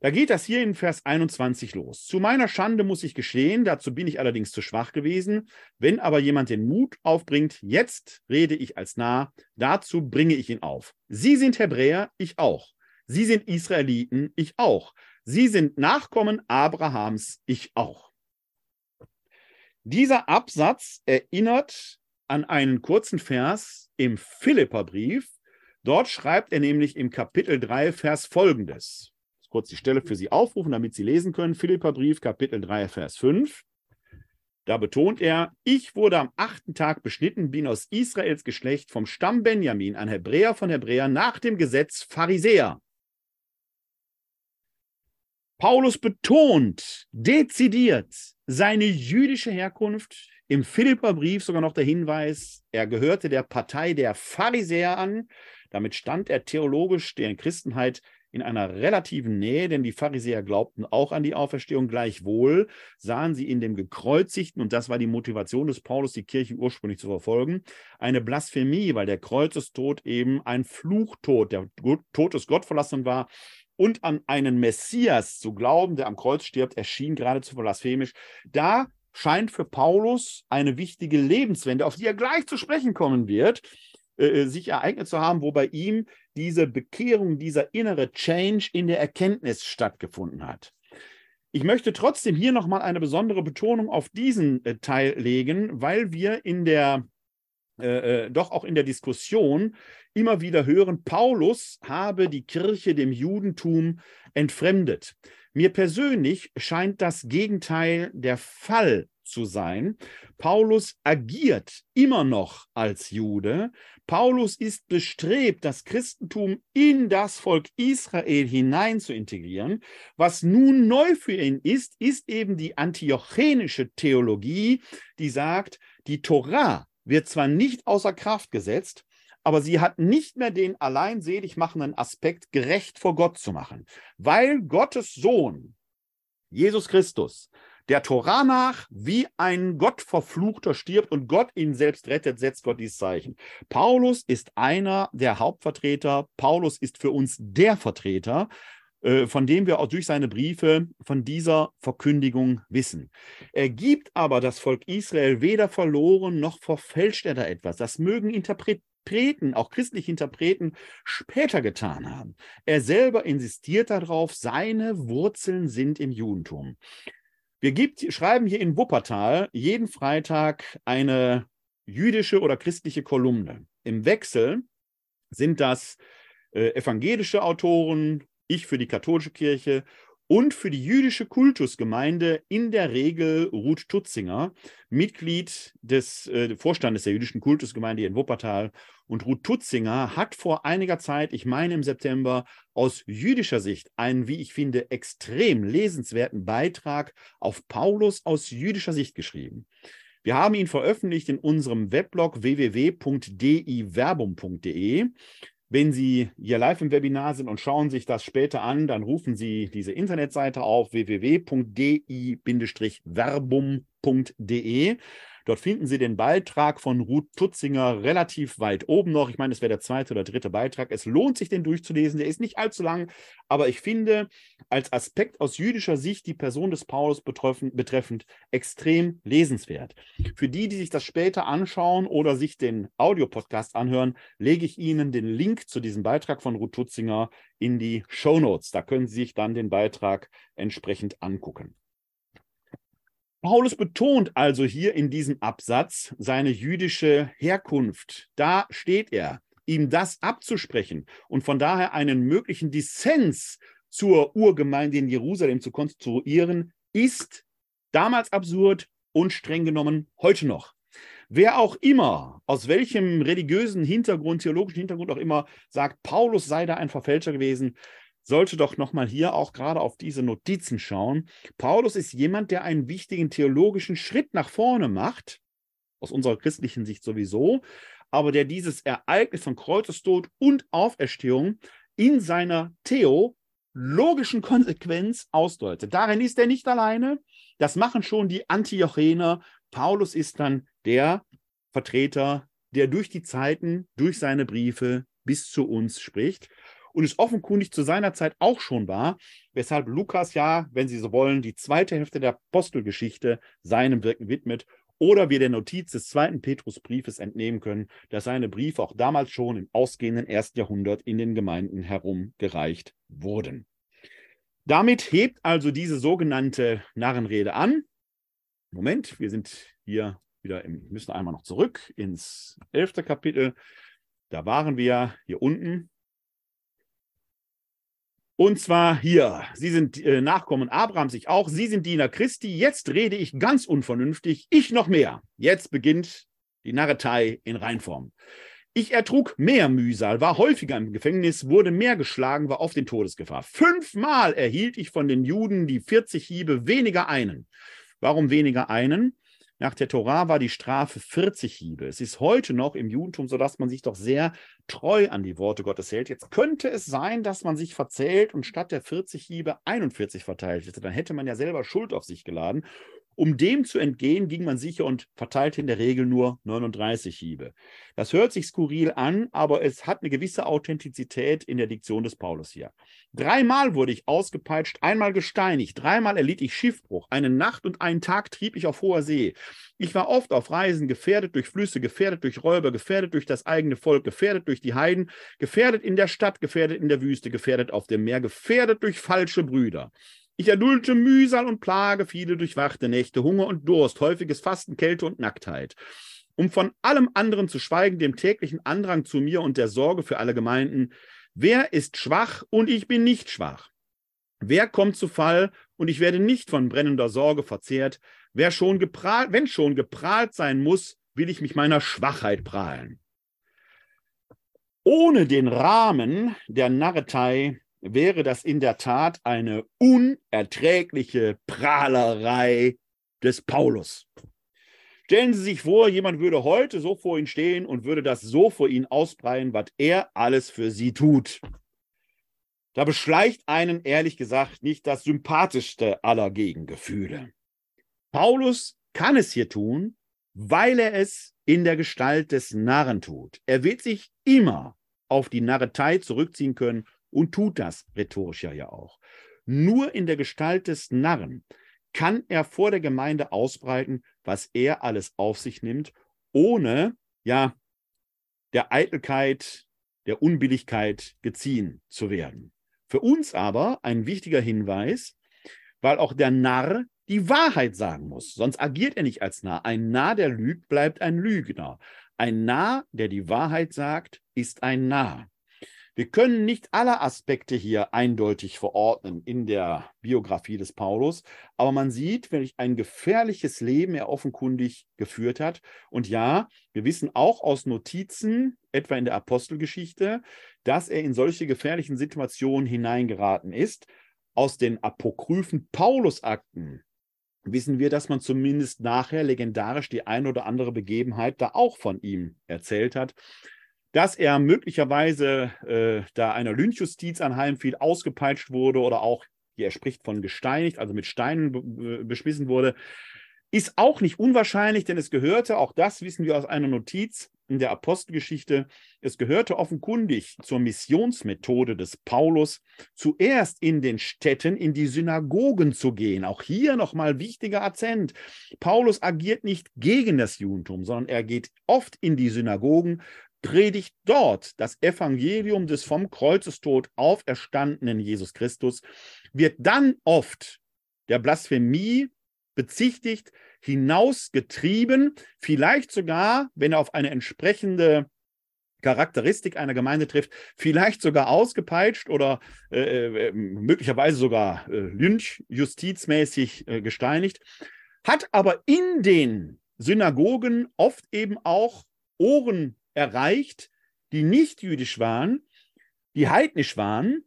Da geht das hier in Vers 21 los. Zu meiner Schande muss ich geschehen, dazu bin ich allerdings zu schwach gewesen. Wenn aber jemand den Mut aufbringt, jetzt rede ich als nah, dazu bringe ich ihn auf. Sie sind Hebräer, ich auch. Sie sind Israeliten, ich auch. Sie sind Nachkommen Abrahams, ich auch. Dieser Absatz erinnert an einen kurzen Vers im Philipperbrief. Dort schreibt er nämlich im Kapitel 3 Vers folgendes kurz die Stelle für Sie aufrufen, damit Sie lesen können. Philipperbrief, Kapitel 3, Vers 5. Da betont er, ich wurde am achten Tag beschnitten, bin aus Israels Geschlecht vom Stamm Benjamin, ein Hebräer von Hebräer, nach dem Gesetz Pharisäer. Paulus betont dezidiert seine jüdische Herkunft. Im Philipperbrief sogar noch der Hinweis, er gehörte der Partei der Pharisäer an. Damit stand er theologisch der Christenheit in einer relativen Nähe, denn die Pharisäer glaubten auch an die Auferstehung. Gleichwohl sahen sie in dem Gekreuzigten, und das war die Motivation des Paulus, die Kirche ursprünglich zu verfolgen, eine Blasphemie, weil der Kreuzestod eben ein Fluchtod, der Tod des Gottverlassenen war. Und an einen Messias zu glauben, der am Kreuz stirbt, erschien geradezu blasphemisch. Da scheint für Paulus eine wichtige Lebenswende, auf die er gleich zu sprechen kommen wird, äh, äh, sich ereignet zu haben, wo bei ihm diese Bekehrung, dieser innere Change in der Erkenntnis stattgefunden hat. Ich möchte trotzdem hier nochmal eine besondere Betonung auf diesen äh, Teil legen, weil wir in der äh, äh, doch auch in der Diskussion immer wieder hören, Paulus habe die Kirche dem Judentum entfremdet. Mir persönlich scheint das Gegenteil der Fall zu sein. Paulus agiert immer noch als Jude. Paulus ist bestrebt, das Christentum in das Volk Israel hinein zu integrieren. Was nun neu für ihn ist, ist eben die antiochenische Theologie, die sagt, die Torah wird zwar nicht außer Kraft gesetzt, aber sie hat nicht mehr den allein selig machenden Aspekt, gerecht vor Gott zu machen, weil Gottes Sohn, Jesus Christus, der Torah nach wie ein Gottverfluchter stirbt und Gott ihn selbst rettet, setzt Gott dieses Zeichen. Paulus ist einer der Hauptvertreter. Paulus ist für uns der Vertreter, von dem wir auch durch seine Briefe von dieser Verkündigung wissen. Er gibt aber das Volk Israel weder verloren noch verfälscht er da etwas. Das mögen Interpreten, auch christliche Interpreten, später getan haben. Er selber insistiert darauf, seine Wurzeln sind im Judentum. Wir gibt, schreiben hier in Wuppertal jeden Freitag eine jüdische oder christliche Kolumne. Im Wechsel sind das äh, evangelische Autoren, ich für die katholische Kirche und für die jüdische Kultusgemeinde in der Regel Ruth Tutzinger, Mitglied des äh, Vorstandes der jüdischen Kultusgemeinde in Wuppertal. Und Ruth Tutzinger hat vor einiger Zeit, ich meine im September, aus jüdischer Sicht einen, wie ich finde, extrem lesenswerten Beitrag auf Paulus aus jüdischer Sicht geschrieben. Wir haben ihn veröffentlicht in unserem Weblog www.diverbum.de. Wenn Sie hier live im Webinar sind und schauen sich das später an, dann rufen Sie diese Internetseite auf www.di-verbum.de Dort finden Sie den Beitrag von Ruth Tutzinger relativ weit oben noch. Ich meine, es wäre der zweite oder dritte Beitrag. Es lohnt sich, den durchzulesen. Der ist nicht allzu lang, aber ich finde als Aspekt aus jüdischer Sicht die Person des Paulus betreffend extrem lesenswert. Für die, die sich das später anschauen oder sich den Audiopodcast anhören, lege ich Ihnen den Link zu diesem Beitrag von Ruth Tutzinger in die Show Notes. Da können Sie sich dann den Beitrag entsprechend angucken. Paulus betont also hier in diesem Absatz seine jüdische Herkunft. Da steht er, ihm das abzusprechen und von daher einen möglichen Dissens zur Urgemeinde in Jerusalem zu konstruieren, ist damals absurd und streng genommen heute noch. Wer auch immer, aus welchem religiösen Hintergrund, theologischen Hintergrund auch immer, sagt, Paulus sei da ein Verfälscher gewesen, sollte doch nochmal hier auch gerade auf diese Notizen schauen. Paulus ist jemand, der einen wichtigen theologischen Schritt nach vorne macht, aus unserer christlichen Sicht sowieso, aber der dieses Ereignis von Kreuzestod und Auferstehung in seiner theologischen Konsequenz ausdeutet. Darin ist er nicht alleine. Das machen schon die Antiochener. Paulus ist dann der Vertreter, der durch die Zeiten, durch seine Briefe bis zu uns spricht und es offenkundig zu seiner Zeit auch schon war, weshalb Lukas ja, wenn Sie so wollen, die zweite Hälfte der Apostelgeschichte seinem Wirken widmet oder wir der Notiz des zweiten Petrusbriefes entnehmen können, dass seine Briefe auch damals schon im ausgehenden ersten Jahrhundert in den Gemeinden herumgereicht wurden. Damit hebt also diese sogenannte Narrenrede an. Moment, wir sind hier wieder im, müssen einmal noch zurück ins elfte Kapitel. Da waren wir hier unten und zwar hier, Sie sind äh, Nachkommen Abrahams, ich auch, Sie sind Diener Christi, jetzt rede ich ganz unvernünftig, ich noch mehr. Jetzt beginnt die Narretei in Reinform. Ich ertrug mehr Mühsal, war häufiger im Gefängnis, wurde mehr geschlagen, war auf den Todesgefahr. Fünfmal erhielt ich von den Juden die 40 Hiebe, weniger einen. Warum weniger einen? Nach der Torah war die Strafe 40 Hiebe. Es ist heute noch im Judentum so, dass man sich doch sehr treu an die Worte Gottes hält. Jetzt könnte es sein, dass man sich verzählt und statt der 40 Hiebe 41 verteilt hätte. Dann hätte man ja selber Schuld auf sich geladen. Um dem zu entgehen, ging man sicher und verteilte in der Regel nur 39 Hiebe. Das hört sich skurril an, aber es hat eine gewisse Authentizität in der Diktion des Paulus hier. Dreimal wurde ich ausgepeitscht, einmal gesteinigt, dreimal erlitt ich Schiffbruch, eine Nacht und einen Tag trieb ich auf hoher See. Ich war oft auf Reisen, gefährdet durch Flüsse, gefährdet durch Räuber, gefährdet durch das eigene Volk, gefährdet durch die Heiden, gefährdet in der Stadt, gefährdet in der Wüste, gefährdet auf dem Meer, gefährdet durch falsche Brüder. Ich erduldete Mühsal und Plage, viele durchwachte Nächte, Hunger und Durst, häufiges Fasten, Kälte und Nacktheit. Um von allem anderen zu schweigen, dem täglichen Andrang zu mir und der Sorge für alle Gemeinden. Wer ist schwach und ich bin nicht schwach? Wer kommt zu Fall und ich werde nicht von brennender Sorge verzehrt? Wer schon geprahlt, wenn schon geprahlt sein muss, will ich mich meiner Schwachheit prahlen. Ohne den Rahmen der Narretei wäre das in der Tat eine unerträgliche Prahlerei des Paulus. Stellen Sie sich vor, jemand würde heute so vor Ihnen stehen und würde das so vor Ihnen ausbreiten, was er alles für Sie tut. Da beschleicht einen ehrlich gesagt nicht das sympathischste aller Gegengefühle. Paulus kann es hier tun, weil er es in der Gestalt des Narren tut. Er wird sich immer auf die Narretei zurückziehen können und tut das rhetorisch ja, auch. Nur in der Gestalt des Narren kann er vor der Gemeinde ausbreiten, was er alles auf sich nimmt, ohne ja der Eitelkeit, der Unbilligkeit geziehen zu werden. Für uns aber ein wichtiger Hinweis, weil auch der Narr die Wahrheit sagen muss, sonst agiert er nicht als Narr. Ein Narr, der lügt, bleibt ein Lügner. Ein Narr, der die Wahrheit sagt, ist ein Narr. Wir können nicht alle Aspekte hier eindeutig verordnen in der Biografie des Paulus, aber man sieht, welch ein gefährliches Leben er offenkundig geführt hat. Und ja, wir wissen auch aus Notizen, etwa in der Apostelgeschichte, dass er in solche gefährlichen Situationen hineingeraten ist. Aus den apokryphen Paulusakten wissen wir, dass man zumindest nachher legendarisch die eine oder andere Begebenheit da auch von ihm erzählt hat. Dass er möglicherweise äh, da einer Lynchjustiz anheimfiel, ausgepeitscht wurde oder auch, hier er spricht von gesteinigt, also mit Steinen beschmissen wurde, ist auch nicht unwahrscheinlich, denn es gehörte, auch das wissen wir aus einer Notiz in der Apostelgeschichte, es gehörte offenkundig zur Missionsmethode des Paulus, zuerst in den Städten in die Synagogen zu gehen. Auch hier nochmal wichtiger Akzent. Paulus agiert nicht gegen das Judentum, sondern er geht oft in die Synagogen, predigt dort. Das Evangelium des vom Kreuzestod auferstandenen Jesus Christus, wird dann oft der Blasphemie bezichtigt, hinausgetrieben, vielleicht sogar, wenn er auf eine entsprechende Charakteristik einer Gemeinde trifft, vielleicht sogar ausgepeitscht oder äh, äh möglicherweise sogar äh, lynchjustizmäßig äh, gesteinigt, hat aber in den Synagogen oft eben auch Ohren erreicht, die nicht jüdisch waren, die heidnisch waren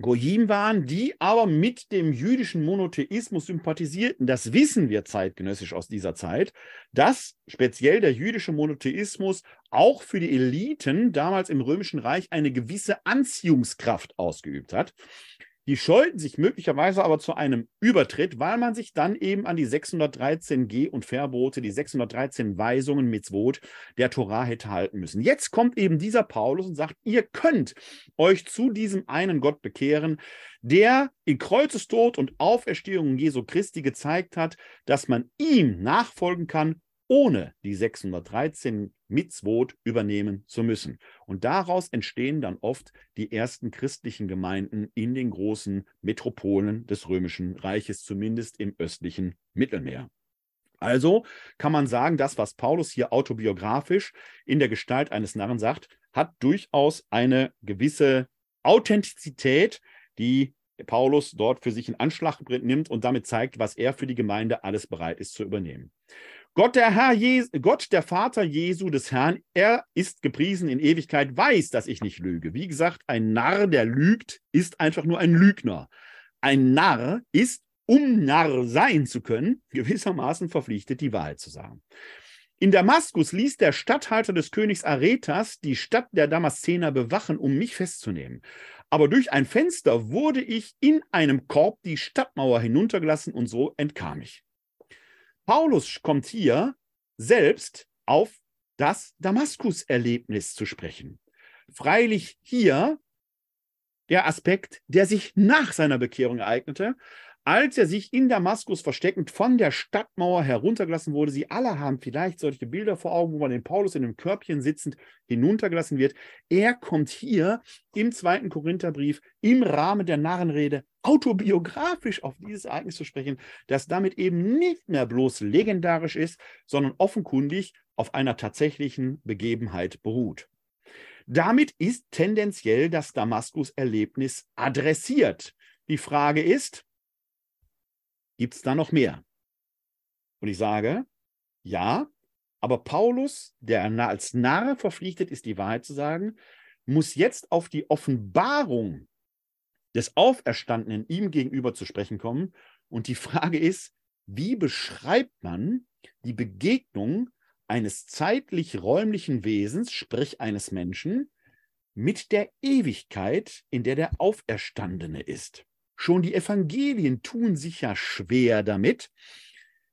Goyim waren, die aber mit dem jüdischen Monotheismus sympathisierten. Das wissen wir zeitgenössisch aus dieser Zeit, dass speziell der jüdische Monotheismus auch für die Eliten damals im Römischen Reich eine gewisse Anziehungskraft ausgeübt hat. Die scheuten sich möglicherweise aber zu einem Übertritt, weil man sich dann eben an die 613 G- und Verbote, die 613 Weisungen Mitzvot der Torah hätte halten müssen. Jetzt kommt eben dieser Paulus und sagt, ihr könnt euch zu diesem einen Gott bekehren, der in Kreuzestod und Auferstehung Jesu Christi gezeigt hat, dass man ihm nachfolgen kann ohne die 613 Mitzvot übernehmen zu müssen. Und daraus entstehen dann oft die ersten christlichen Gemeinden in den großen Metropolen des Römischen Reiches, zumindest im östlichen Mittelmeer. Also kann man sagen, das, was Paulus hier autobiografisch in der Gestalt eines Narren sagt, hat durchaus eine gewisse Authentizität, die Paulus dort für sich in Anschlag nimmt und damit zeigt, was er für die Gemeinde alles bereit ist zu übernehmen. Gott der Herr, Jes Gott der Vater Jesu des Herrn, er ist gepriesen in Ewigkeit, weiß, dass ich nicht lüge. Wie gesagt, ein Narr, der lügt, ist einfach nur ein Lügner. Ein Narr ist, um Narr sein zu können, gewissermaßen verpflichtet, die Wahrheit zu sagen. In Damaskus ließ der Statthalter des Königs Aretas die Stadt der Damaszener bewachen, um mich festzunehmen. Aber durch ein Fenster wurde ich in einem Korb die Stadtmauer hinuntergelassen und so entkam ich. Paulus kommt hier selbst auf das Damaskus-Erlebnis zu sprechen. Freilich hier der Aspekt, der sich nach seiner Bekehrung ereignete, als er sich in Damaskus versteckend von der Stadtmauer heruntergelassen wurde. Sie alle haben vielleicht solche Bilder vor Augen, wo man den Paulus in einem Körbchen sitzend hinuntergelassen wird. Er kommt hier im zweiten Korintherbrief im Rahmen der Narrenrede autobiografisch auf dieses Ereignis zu sprechen, das damit eben nicht mehr bloß legendarisch ist, sondern offenkundig auf einer tatsächlichen Begebenheit beruht. Damit ist tendenziell das Damaskus-Erlebnis adressiert. Die Frage ist, Gibt es da noch mehr? Und ich sage, ja, aber Paulus, der als Narr verpflichtet ist, die Wahrheit zu sagen, muss jetzt auf die Offenbarung des Auferstandenen ihm gegenüber zu sprechen kommen. Und die Frage ist, wie beschreibt man die Begegnung eines zeitlich-räumlichen Wesens, sprich eines Menschen, mit der Ewigkeit, in der der Auferstandene ist? Schon die Evangelien tun sich ja schwer damit,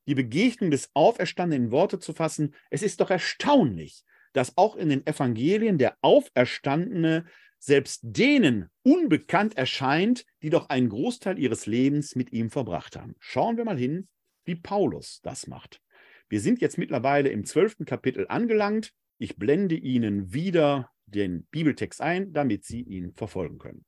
die Begegnung des Auferstandenen in Worte zu fassen. Es ist doch erstaunlich, dass auch in den Evangelien der Auferstandene selbst denen unbekannt erscheint, die doch einen Großteil ihres Lebens mit ihm verbracht haben. Schauen wir mal hin, wie Paulus das macht. Wir sind jetzt mittlerweile im zwölften Kapitel angelangt. Ich blende Ihnen wieder den Bibeltext ein, damit Sie ihn verfolgen können.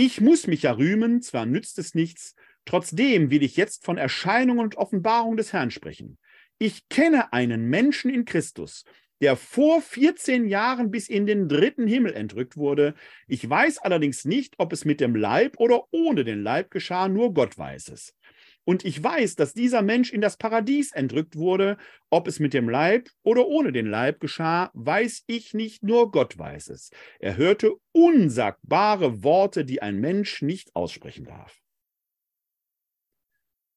Ich muss mich ja rühmen, zwar nützt es nichts, trotzdem will ich jetzt von Erscheinung und Offenbarung des Herrn sprechen. Ich kenne einen Menschen in Christus, der vor 14 Jahren bis in den dritten Himmel entrückt wurde. Ich weiß allerdings nicht, ob es mit dem Leib oder ohne den Leib geschah, nur Gott weiß es. Und ich weiß, dass dieser Mensch in das Paradies entrückt wurde. Ob es mit dem Leib oder ohne den Leib geschah, weiß ich nicht, nur Gott weiß es. Er hörte unsagbare Worte, die ein Mensch nicht aussprechen darf.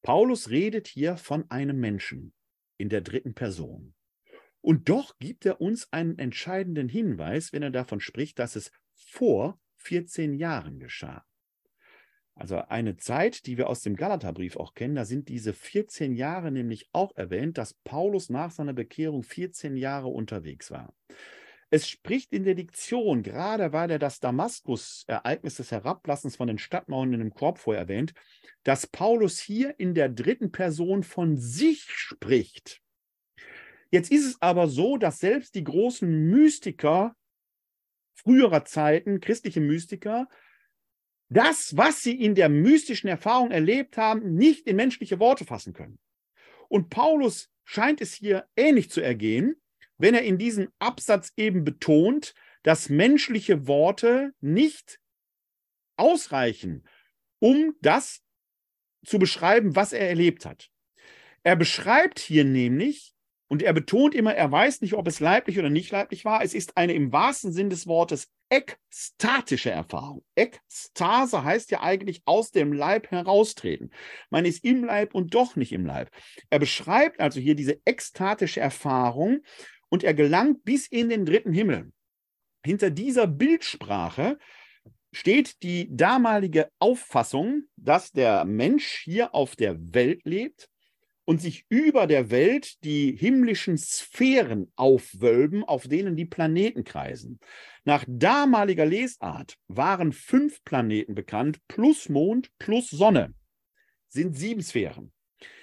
Paulus redet hier von einem Menschen in der dritten Person. Und doch gibt er uns einen entscheidenden Hinweis, wenn er davon spricht, dass es vor 14 Jahren geschah. Also eine Zeit, die wir aus dem Galaterbrief auch kennen, da sind diese 14 Jahre nämlich auch erwähnt, dass Paulus nach seiner Bekehrung 14 Jahre unterwegs war. Es spricht in der Diktion, gerade weil er das Damaskus-Ereignis des Herablassens von den Stadtmauern in dem Korb vorher erwähnt, dass Paulus hier in der dritten Person von sich spricht. Jetzt ist es aber so, dass selbst die großen Mystiker früherer Zeiten, christliche Mystiker, das, was sie in der mystischen Erfahrung erlebt haben, nicht in menschliche Worte fassen können. Und Paulus scheint es hier ähnlich zu ergehen, wenn er in diesem Absatz eben betont, dass menschliche Worte nicht ausreichen, um das zu beschreiben, was er erlebt hat. Er beschreibt hier nämlich und er betont immer, er weiß nicht, ob es leiblich oder nicht leiblich war. Es ist eine im wahrsten Sinn des Wortes ekstatische Erfahrung. Ekstase heißt ja eigentlich aus dem Leib heraustreten. Man ist im Leib und doch nicht im Leib. Er beschreibt also hier diese ekstatische Erfahrung und er gelangt bis in den dritten Himmel. Hinter dieser Bildsprache steht die damalige Auffassung, dass der Mensch hier auf der Welt lebt und sich über der Welt die himmlischen Sphären aufwölben, auf denen die Planeten kreisen. Nach damaliger Lesart waren fünf Planeten bekannt, plus Mond, plus Sonne, sind sieben Sphären.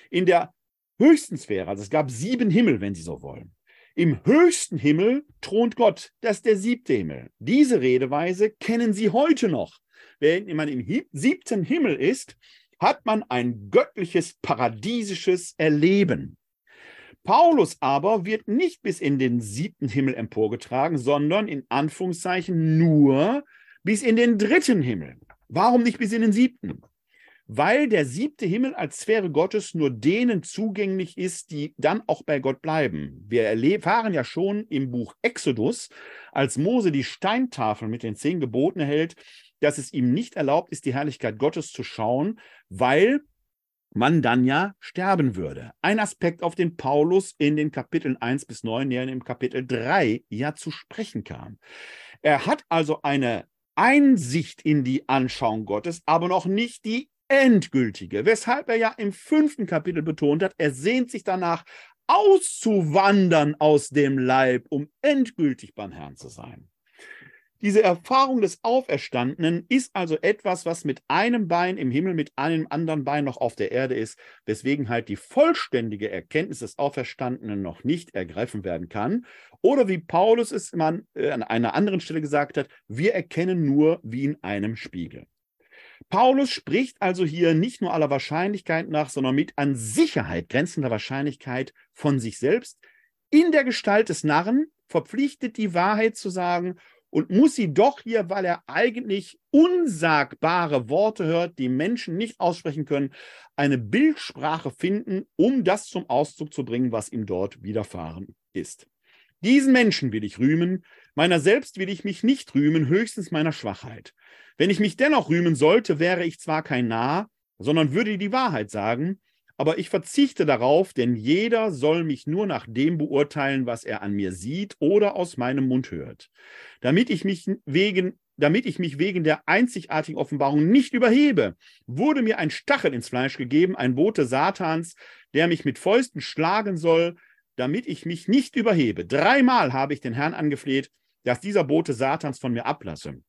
In der höchsten Sphäre, also es gab sieben Himmel, wenn Sie so wollen. Im höchsten Himmel thront Gott, das ist der siebte Himmel. Diese Redeweise kennen Sie heute noch. Wenn man im siebten Himmel ist, hat man ein göttliches, paradiesisches Erleben. Paulus aber wird nicht bis in den siebten Himmel emporgetragen, sondern in Anführungszeichen nur bis in den dritten Himmel. Warum nicht bis in den siebten? Weil der siebte Himmel als Sphäre Gottes nur denen zugänglich ist, die dann auch bei Gott bleiben. Wir erfahren ja schon im Buch Exodus, als Mose die Steintafel mit den zehn Geboten erhält, dass es ihm nicht erlaubt ist, die Herrlichkeit Gottes zu schauen, weil man dann ja sterben würde. Ein Aspekt, auf den Paulus in den Kapiteln 1 bis 9, ja im Kapitel 3 ja zu sprechen kam. Er hat also eine Einsicht in die Anschauung Gottes, aber noch nicht die endgültige, weshalb er ja im fünften Kapitel betont hat, er sehnt sich danach, auszuwandern aus dem Leib, um endgültig beim Herrn zu sein. Diese Erfahrung des Auferstandenen ist also etwas, was mit einem Bein im Himmel, mit einem anderen Bein noch auf der Erde ist, weswegen halt die vollständige Erkenntnis des Auferstandenen noch nicht ergreifen werden kann. Oder wie Paulus es man, äh, an einer anderen Stelle gesagt hat, wir erkennen nur wie in einem Spiegel. Paulus spricht also hier nicht nur aller Wahrscheinlichkeit nach, sondern mit an Sicherheit grenzender Wahrscheinlichkeit von sich selbst in der Gestalt des Narren verpflichtet, die Wahrheit zu sagen und muss sie doch hier, weil er eigentlich unsagbare Worte hört, die Menschen nicht aussprechen können, eine Bildsprache finden, um das zum Ausdruck zu bringen, was ihm dort widerfahren ist. Diesen Menschen will ich rühmen, meiner selbst will ich mich nicht rühmen, höchstens meiner Schwachheit. Wenn ich mich dennoch rühmen sollte, wäre ich zwar kein Narr, sondern würde die Wahrheit sagen, aber ich verzichte darauf, denn jeder soll mich nur nach dem beurteilen, was er an mir sieht oder aus meinem Mund hört. Damit ich mich wegen damit ich mich wegen der einzigartigen Offenbarung nicht überhebe, wurde mir ein Stachel ins Fleisch gegeben, ein Bote Satans, der mich mit Fäusten schlagen soll, damit ich mich nicht überhebe. Dreimal habe ich den Herrn angefleht, dass dieser Bote Satans von mir ablasse.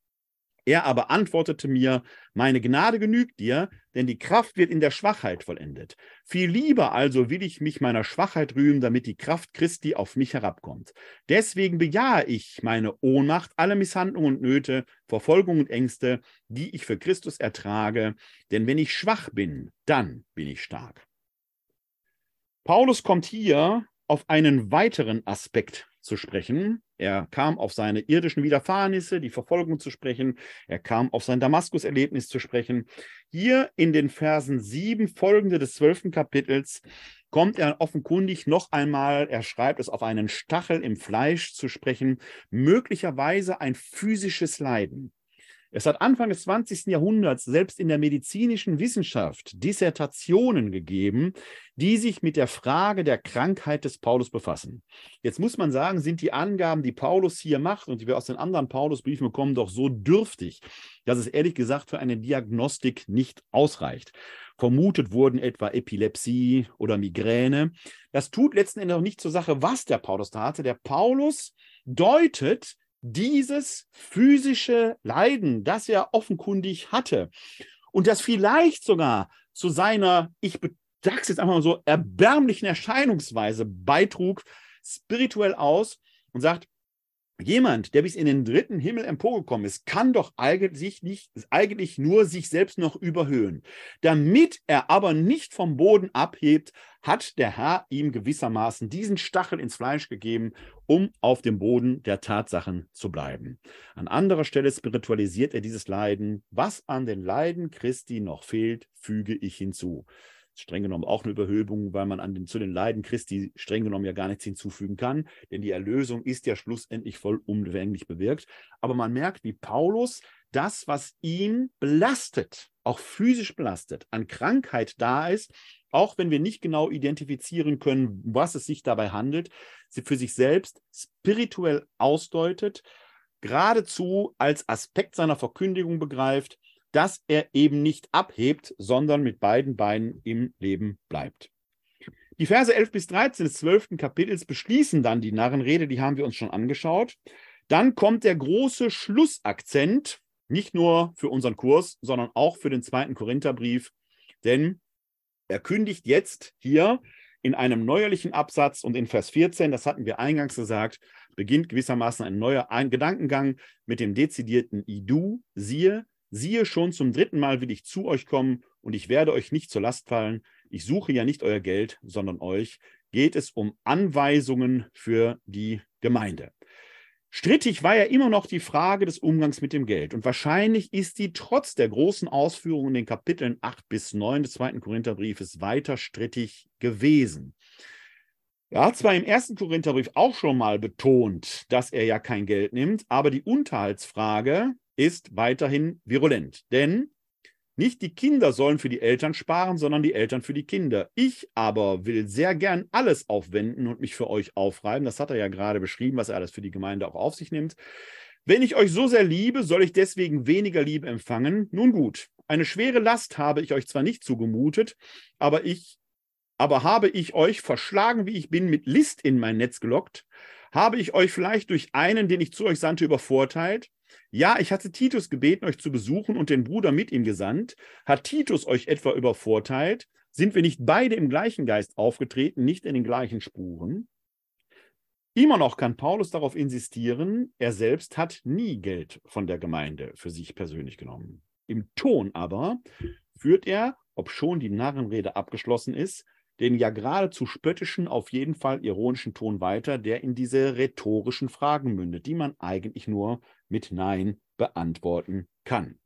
Er aber antwortete mir, meine Gnade genügt dir, denn die Kraft wird in der Schwachheit vollendet. Viel lieber also will ich mich meiner Schwachheit rühmen, damit die Kraft Christi auf mich herabkommt. Deswegen bejahe ich meine Ohnmacht, alle Misshandlungen und Nöte, Verfolgung und Ängste, die ich für Christus ertrage, denn wenn ich schwach bin, dann bin ich stark. Paulus kommt hier auf einen weiteren Aspekt zu sprechen. Er kam auf seine irdischen Widerfahrnisse, die Verfolgung zu sprechen. Er kam auf sein Damaskus-Erlebnis zu sprechen. Hier in den Versen sieben folgende des zwölften Kapitels kommt er offenkundig noch einmal, er schreibt es auf einen Stachel im Fleisch zu sprechen, möglicherweise ein physisches Leiden. Es hat Anfang des 20. Jahrhunderts selbst in der medizinischen Wissenschaft Dissertationen gegeben, die sich mit der Frage der Krankheit des Paulus befassen. Jetzt muss man sagen, sind die Angaben, die Paulus hier macht und die wir aus den anderen Paulusbriefen bekommen, doch so dürftig, dass es ehrlich gesagt für eine Diagnostik nicht ausreicht. Vermutet wurden etwa Epilepsie oder Migräne. Das tut letzten Endes auch nicht zur Sache, was der Paulus da hatte. Der Paulus deutet dieses physische Leiden, das er offenkundig hatte. Und das vielleicht sogar zu seiner, ich sage es jetzt einfach mal so, erbärmlichen Erscheinungsweise beitrug, spirituell aus und sagt, Jemand, der bis in den dritten Himmel emporgekommen ist, kann doch eigentlich, nicht, eigentlich nur sich selbst noch überhöhen. Damit er aber nicht vom Boden abhebt, hat der Herr ihm gewissermaßen diesen Stachel ins Fleisch gegeben, um auf dem Boden der Tatsachen zu bleiben. An anderer Stelle spiritualisiert er dieses Leiden. Was an den Leiden Christi noch fehlt, füge ich hinzu streng genommen auch eine Überhöhung, weil man an den, zu den Leiden Christi streng genommen ja gar nichts hinzufügen kann, denn die Erlösung ist ja schlussendlich vollumfänglich bewirkt. Aber man merkt, wie Paulus das, was ihn belastet, auch physisch belastet, an Krankheit da ist, auch wenn wir nicht genau identifizieren können, was es sich dabei handelt, sie für sich selbst spirituell ausdeutet, geradezu als Aspekt seiner Verkündigung begreift dass er eben nicht abhebt, sondern mit beiden Beinen im Leben bleibt. Die Verse 11 bis 13 des 12. Kapitels beschließen dann die Narrenrede, die haben wir uns schon angeschaut. Dann kommt der große Schlussakzent, nicht nur für unseren Kurs, sondern auch für den zweiten Korintherbrief, denn er kündigt jetzt hier in einem neuerlichen Absatz und in Vers 14, das hatten wir eingangs gesagt, beginnt gewissermaßen ein neuer Gedankengang mit dem dezidierten Idu, siehe, Siehe, schon zum dritten Mal will ich zu euch kommen und ich werde euch nicht zur Last fallen. Ich suche ja nicht euer Geld, sondern euch. Geht es um Anweisungen für die Gemeinde. Strittig war ja immer noch die Frage des Umgangs mit dem Geld. Und wahrscheinlich ist die trotz der großen Ausführungen in den Kapiteln 8 bis 9 des zweiten Korintherbriefes weiter strittig gewesen. Er hat zwar im ersten Korintherbrief auch schon mal betont, dass er ja kein Geld nimmt, aber die Unterhaltsfrage ist weiterhin virulent. Denn nicht die Kinder sollen für die Eltern sparen, sondern die Eltern für die Kinder. Ich aber will sehr gern alles aufwenden und mich für euch aufreiben. Das hat er ja gerade beschrieben, was er alles für die Gemeinde auch auf sich nimmt. Wenn ich euch so sehr liebe, soll ich deswegen weniger Liebe empfangen? Nun gut, eine schwere Last habe ich euch zwar nicht zugemutet, aber ich aber habe ich euch verschlagen, wie ich bin, mit List in mein Netz gelockt? Habe ich euch vielleicht durch einen, den ich zu euch sandte, übervorteilt? Ja, ich hatte Titus gebeten, euch zu besuchen und den Bruder mit ihm gesandt. Hat Titus euch etwa übervorteilt? Sind wir nicht beide im gleichen Geist aufgetreten, nicht in den gleichen Spuren? Immer noch kann Paulus darauf insistieren, er selbst hat nie Geld von der Gemeinde für sich persönlich genommen. Im Ton aber führt er, ob schon die Narrenrede abgeschlossen ist, den ja geradezu spöttischen, auf jeden Fall ironischen Ton weiter, der in diese rhetorischen Fragen mündet, die man eigentlich nur mit Nein beantworten kann.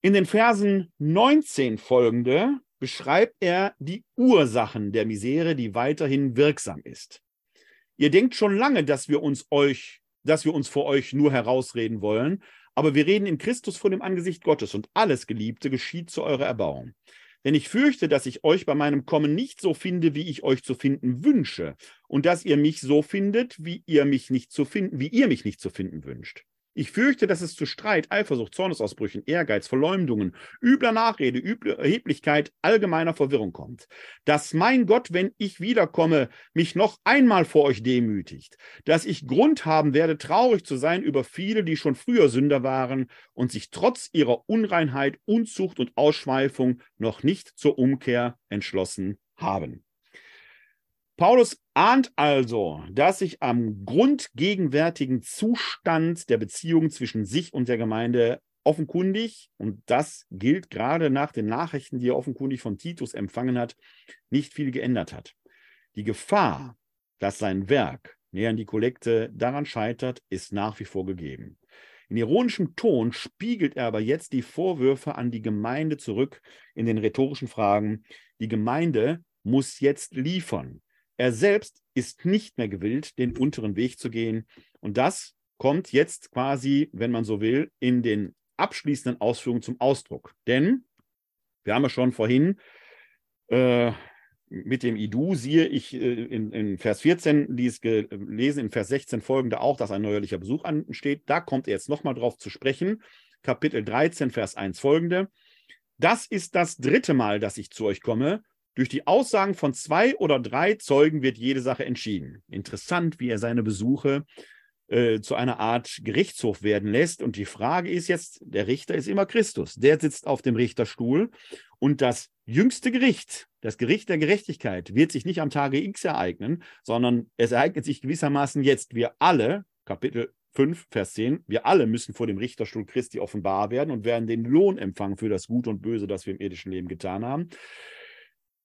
In den Versen 19 folgende beschreibt er die Ursachen der Misere, die weiterhin wirksam ist. Ihr denkt schon lange, dass wir uns euch, dass wir uns vor euch nur herausreden wollen, aber wir reden in Christus vor dem Angesicht Gottes und alles, Geliebte, geschieht zu eurer Erbauung. Denn ich fürchte, dass ich euch bei meinem Kommen nicht so finde, wie ich euch zu finden wünsche, und dass ihr mich so findet, wie ihr mich nicht zu finden, wie ihr mich nicht zu finden wünscht. Ich fürchte, dass es zu Streit, Eifersucht, Zornesausbrüchen, Ehrgeiz, Verleumdungen, übler Nachrede, üble Erheblichkeit, allgemeiner Verwirrung kommt. Dass mein Gott, wenn ich wiederkomme, mich noch einmal vor euch demütigt. Dass ich Grund haben werde, traurig zu sein über viele, die schon früher Sünder waren und sich trotz ihrer Unreinheit, Unzucht und Ausschweifung noch nicht zur Umkehr entschlossen haben. Paulus ahnt also, dass sich am grundgegenwärtigen Zustand der Beziehung zwischen sich und der Gemeinde offenkundig, und das gilt gerade nach den Nachrichten, die er offenkundig von Titus empfangen hat, nicht viel geändert hat. Die Gefahr, dass sein Werk näher an die Kollekte daran scheitert, ist nach wie vor gegeben. In ironischem Ton spiegelt er aber jetzt die Vorwürfe an die Gemeinde zurück in den rhetorischen Fragen. Die Gemeinde muss jetzt liefern. Er selbst ist nicht mehr gewillt, den unteren Weg zu gehen. Und das kommt jetzt quasi, wenn man so will, in den abschließenden Ausführungen zum Ausdruck. Denn wir haben ja schon vorhin äh, mit dem Idu, siehe ich äh, in, in, Vers 14 dies gelesen, in Vers 16 folgende auch, dass ein neuerlicher Besuch ansteht. Da kommt er jetzt nochmal drauf zu sprechen. Kapitel 13, Vers 1 folgende. Das ist das dritte Mal, dass ich zu euch komme. Durch die Aussagen von zwei oder drei Zeugen wird jede Sache entschieden. Interessant, wie er seine Besuche äh, zu einer Art Gerichtshof werden lässt. Und die Frage ist jetzt, der Richter ist immer Christus. Der sitzt auf dem Richterstuhl und das jüngste Gericht, das Gericht der Gerechtigkeit, wird sich nicht am Tage X ereignen, sondern es ereignet sich gewissermaßen jetzt. Wir alle, Kapitel 5, Vers 10, wir alle müssen vor dem Richterstuhl Christi offenbar werden und werden den Lohn empfangen für das Gut und Böse, das wir im irdischen Leben getan haben.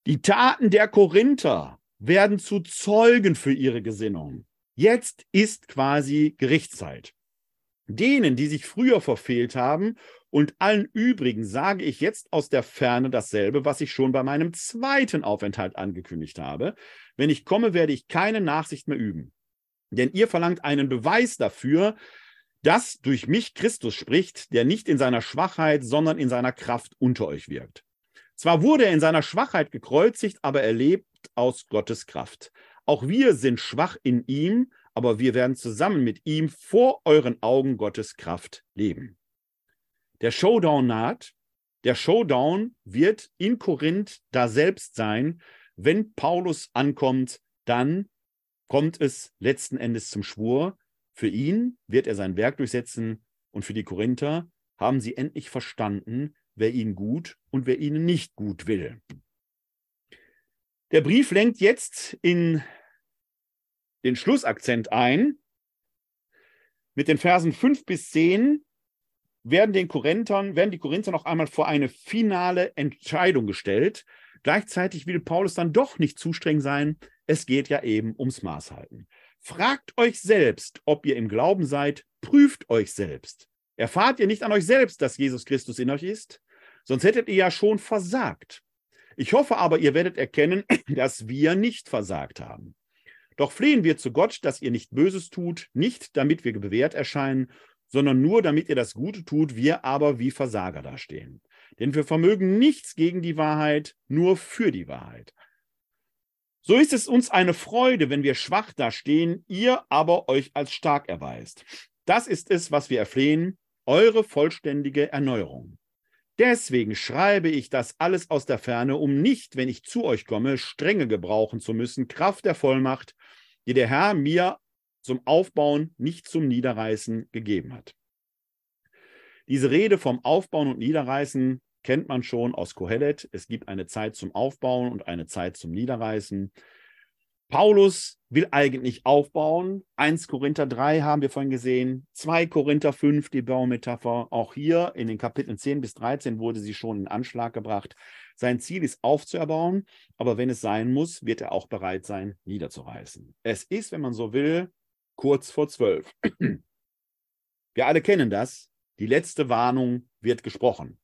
Die Taten der Korinther werden zu Zeugen für ihre Gesinnung. Jetzt ist quasi Gerichtszeit. Denen, die sich früher verfehlt haben und allen übrigen sage ich jetzt aus der Ferne dasselbe, was ich schon bei meinem zweiten Aufenthalt angekündigt habe. Wenn ich komme, werde ich keine Nachsicht mehr üben. Denn ihr verlangt einen Beweis dafür, dass durch mich Christus spricht, der nicht in seiner Schwachheit, sondern in seiner Kraft unter euch wirkt. Zwar wurde er in seiner Schwachheit gekreuzigt, aber er lebt aus Gottes Kraft. Auch wir sind schwach in ihm, aber wir werden zusammen mit ihm vor euren Augen Gottes Kraft leben. Der Showdown naht. Der Showdown wird in Korinth da selbst sein. Wenn Paulus ankommt, dann kommt es letzten Endes zum Schwur. Für ihn wird er sein Werk durchsetzen und für die Korinther haben sie endlich verstanden, wer ihnen gut und wer ihnen nicht gut will. Der Brief lenkt jetzt in den Schlussakzent ein. Mit den Versen 5 bis 10 werden, den Korinthern, werden die Korinther noch einmal vor eine finale Entscheidung gestellt. Gleichzeitig will Paulus dann doch nicht zu streng sein. Es geht ja eben ums Maßhalten. Fragt euch selbst, ob ihr im Glauben seid, prüft euch selbst. Erfahrt ihr nicht an euch selbst, dass Jesus Christus in euch ist? Sonst hättet ihr ja schon versagt. Ich hoffe aber, ihr werdet erkennen, dass wir nicht versagt haben. Doch flehen wir zu Gott, dass ihr nicht Böses tut, nicht damit wir bewährt erscheinen, sondern nur damit ihr das Gute tut, wir aber wie Versager dastehen. Denn wir vermögen nichts gegen die Wahrheit, nur für die Wahrheit. So ist es uns eine Freude, wenn wir schwach dastehen, ihr aber euch als stark erweist. Das ist es, was wir erflehen, eure vollständige Erneuerung. Deswegen schreibe ich das alles aus der Ferne, um nicht, wenn ich zu euch komme, strenge gebrauchen zu müssen, Kraft der Vollmacht, die der Herr mir zum Aufbauen, nicht zum Niederreißen gegeben hat. Diese Rede vom Aufbauen und Niederreißen kennt man schon aus Kohelet. Es gibt eine Zeit zum Aufbauen und eine Zeit zum Niederreißen. Paulus will eigentlich aufbauen. 1 Korinther 3 haben wir vorhin gesehen, 2 Korinther 5 die Baumetapher. Auch hier in den Kapiteln 10 bis 13 wurde sie schon in Anschlag gebracht. Sein Ziel ist aufzuerbauen, aber wenn es sein muss, wird er auch bereit sein, niederzureißen. Es ist, wenn man so will, kurz vor zwölf. Wir alle kennen das. Die letzte Warnung wird gesprochen.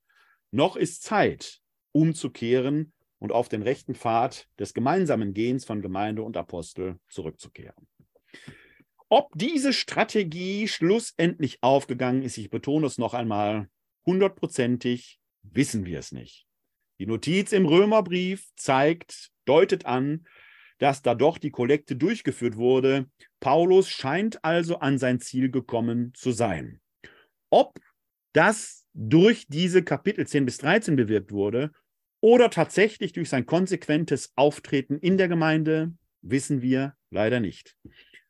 Noch ist Zeit, umzukehren und auf den rechten Pfad des gemeinsamen Gehens von Gemeinde und Apostel zurückzukehren. Ob diese Strategie schlussendlich aufgegangen ist, ich betone es noch einmal, hundertprozentig wissen wir es nicht. Die Notiz im Römerbrief zeigt, deutet an, dass da doch die Kollekte durchgeführt wurde. Paulus scheint also an sein Ziel gekommen zu sein. Ob das durch diese Kapitel 10 bis 13 bewirkt wurde oder tatsächlich durch sein konsequentes Auftreten in der Gemeinde, wissen wir leider nicht.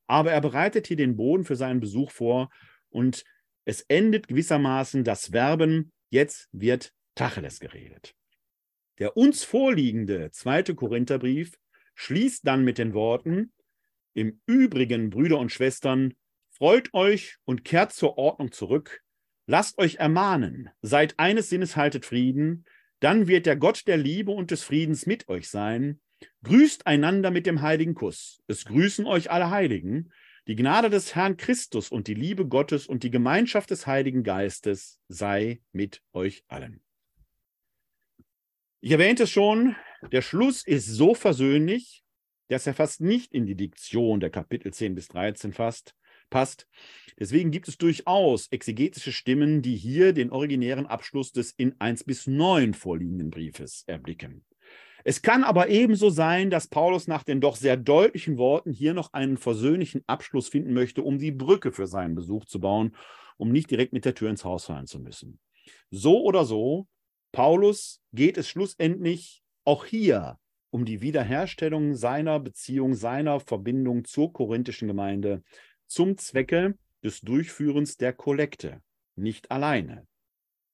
Aber er bereitet hier den Boden für seinen Besuch vor und es endet gewissermaßen das Verben, jetzt wird Tacheles geredet. Der uns vorliegende zweite Korintherbrief schließt dann mit den Worten, im Übrigen, Brüder und Schwestern, freut euch und kehrt zur Ordnung zurück, lasst euch ermahnen, seid eines Sinnes, haltet Frieden, dann wird der Gott der Liebe und des Friedens mit euch sein. Grüßt einander mit dem heiligen Kuss. Es grüßen euch alle Heiligen. Die Gnade des Herrn Christus und die Liebe Gottes und die Gemeinschaft des Heiligen Geistes sei mit euch allen. Ich erwähnte es schon, der Schluss ist so versöhnlich, dass er fast nicht in die Diktion der Kapitel 10 bis 13 fasst, passt. Deswegen gibt es durchaus exegetische Stimmen, die hier den originären Abschluss des in 1 bis 9 vorliegenden Briefes erblicken. Es kann aber ebenso sein, dass Paulus nach den doch sehr deutlichen Worten hier noch einen versöhnlichen Abschluss finden möchte, um die Brücke für seinen Besuch zu bauen, um nicht direkt mit der Tür ins Haus fallen zu müssen. So oder so, Paulus geht es schlussendlich auch hier um die Wiederherstellung seiner Beziehung, seiner Verbindung zur korinthischen Gemeinde zum Zwecke des Durchführens der Kollekte, nicht alleine.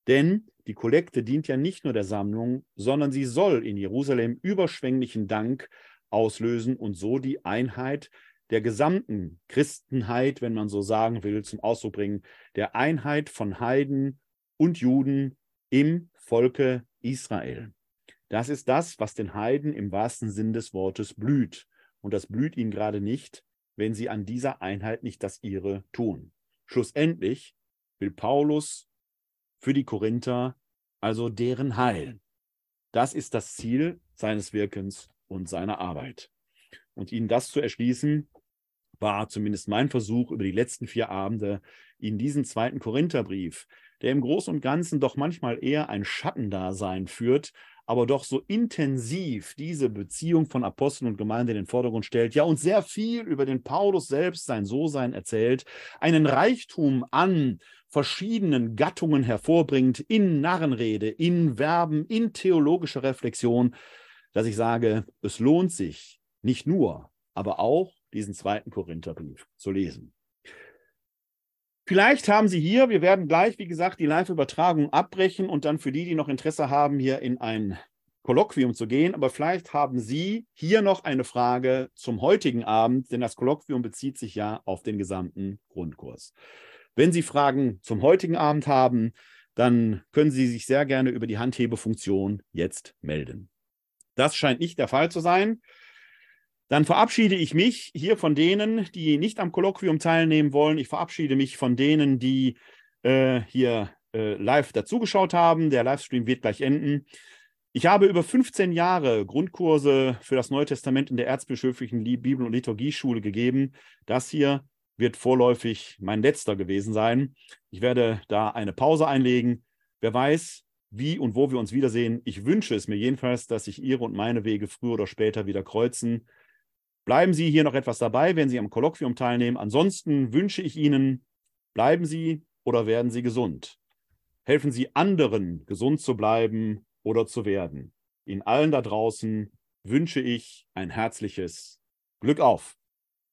Denn die Kollekte dient ja nicht nur der Sammlung, sondern sie soll in Jerusalem überschwänglichen Dank auslösen und so die Einheit der gesamten Christenheit, wenn man so sagen will, zum Ausdruck bringen, der Einheit von Heiden und Juden im Volke Israel. Das ist das, was den Heiden im wahrsten Sinn des Wortes blüht. Und das blüht ihnen gerade nicht, wenn sie an dieser Einheit nicht das ihre tun. Schlussendlich will Paulus für die Korinther, also deren Heil. Das ist das Ziel seines Wirkens und seiner Arbeit. Und ihnen das zu erschließen, war zumindest mein Versuch über die letzten vier Abende, ihnen diesen zweiten Korintherbrief, der im Großen und Ganzen doch manchmal eher ein Schattendasein führt, aber doch so intensiv diese Beziehung von Aposteln und Gemeinde in den Vordergrund stellt, ja, und sehr viel über den Paulus selbst, sein So-Sein erzählt, einen Reichtum an verschiedenen Gattungen hervorbringt, in Narrenrede, in Verben, in theologischer Reflexion, dass ich sage, es lohnt sich nicht nur, aber auch diesen zweiten Korintherbrief zu lesen. Vielleicht haben Sie hier, wir werden gleich, wie gesagt, die Live-Übertragung abbrechen und dann für die, die noch Interesse haben, hier in ein Kolloquium zu gehen. Aber vielleicht haben Sie hier noch eine Frage zum heutigen Abend, denn das Kolloquium bezieht sich ja auf den gesamten Grundkurs. Wenn Sie Fragen zum heutigen Abend haben, dann können Sie sich sehr gerne über die Handhebefunktion jetzt melden. Das scheint nicht der Fall zu sein. Dann verabschiede ich mich hier von denen, die nicht am Kolloquium teilnehmen wollen. Ich verabschiede mich von denen, die äh, hier äh, live dazugeschaut haben. Der Livestream wird gleich enden. Ich habe über 15 Jahre Grundkurse für das Neue Testament in der Erzbischöflichen Bibel- und Liturgieschule gegeben. Das hier wird vorläufig mein letzter gewesen sein. Ich werde da eine Pause einlegen. Wer weiß, wie und wo wir uns wiedersehen. Ich wünsche es mir jedenfalls, dass sich Ihre und meine Wege früher oder später wieder kreuzen. Bleiben Sie hier noch etwas dabei, wenn Sie am Kolloquium teilnehmen. Ansonsten wünsche ich Ihnen, bleiben Sie oder werden Sie gesund. Helfen Sie anderen, gesund zu bleiben oder zu werden. Ihnen allen da draußen wünsche ich ein herzliches Glück auf.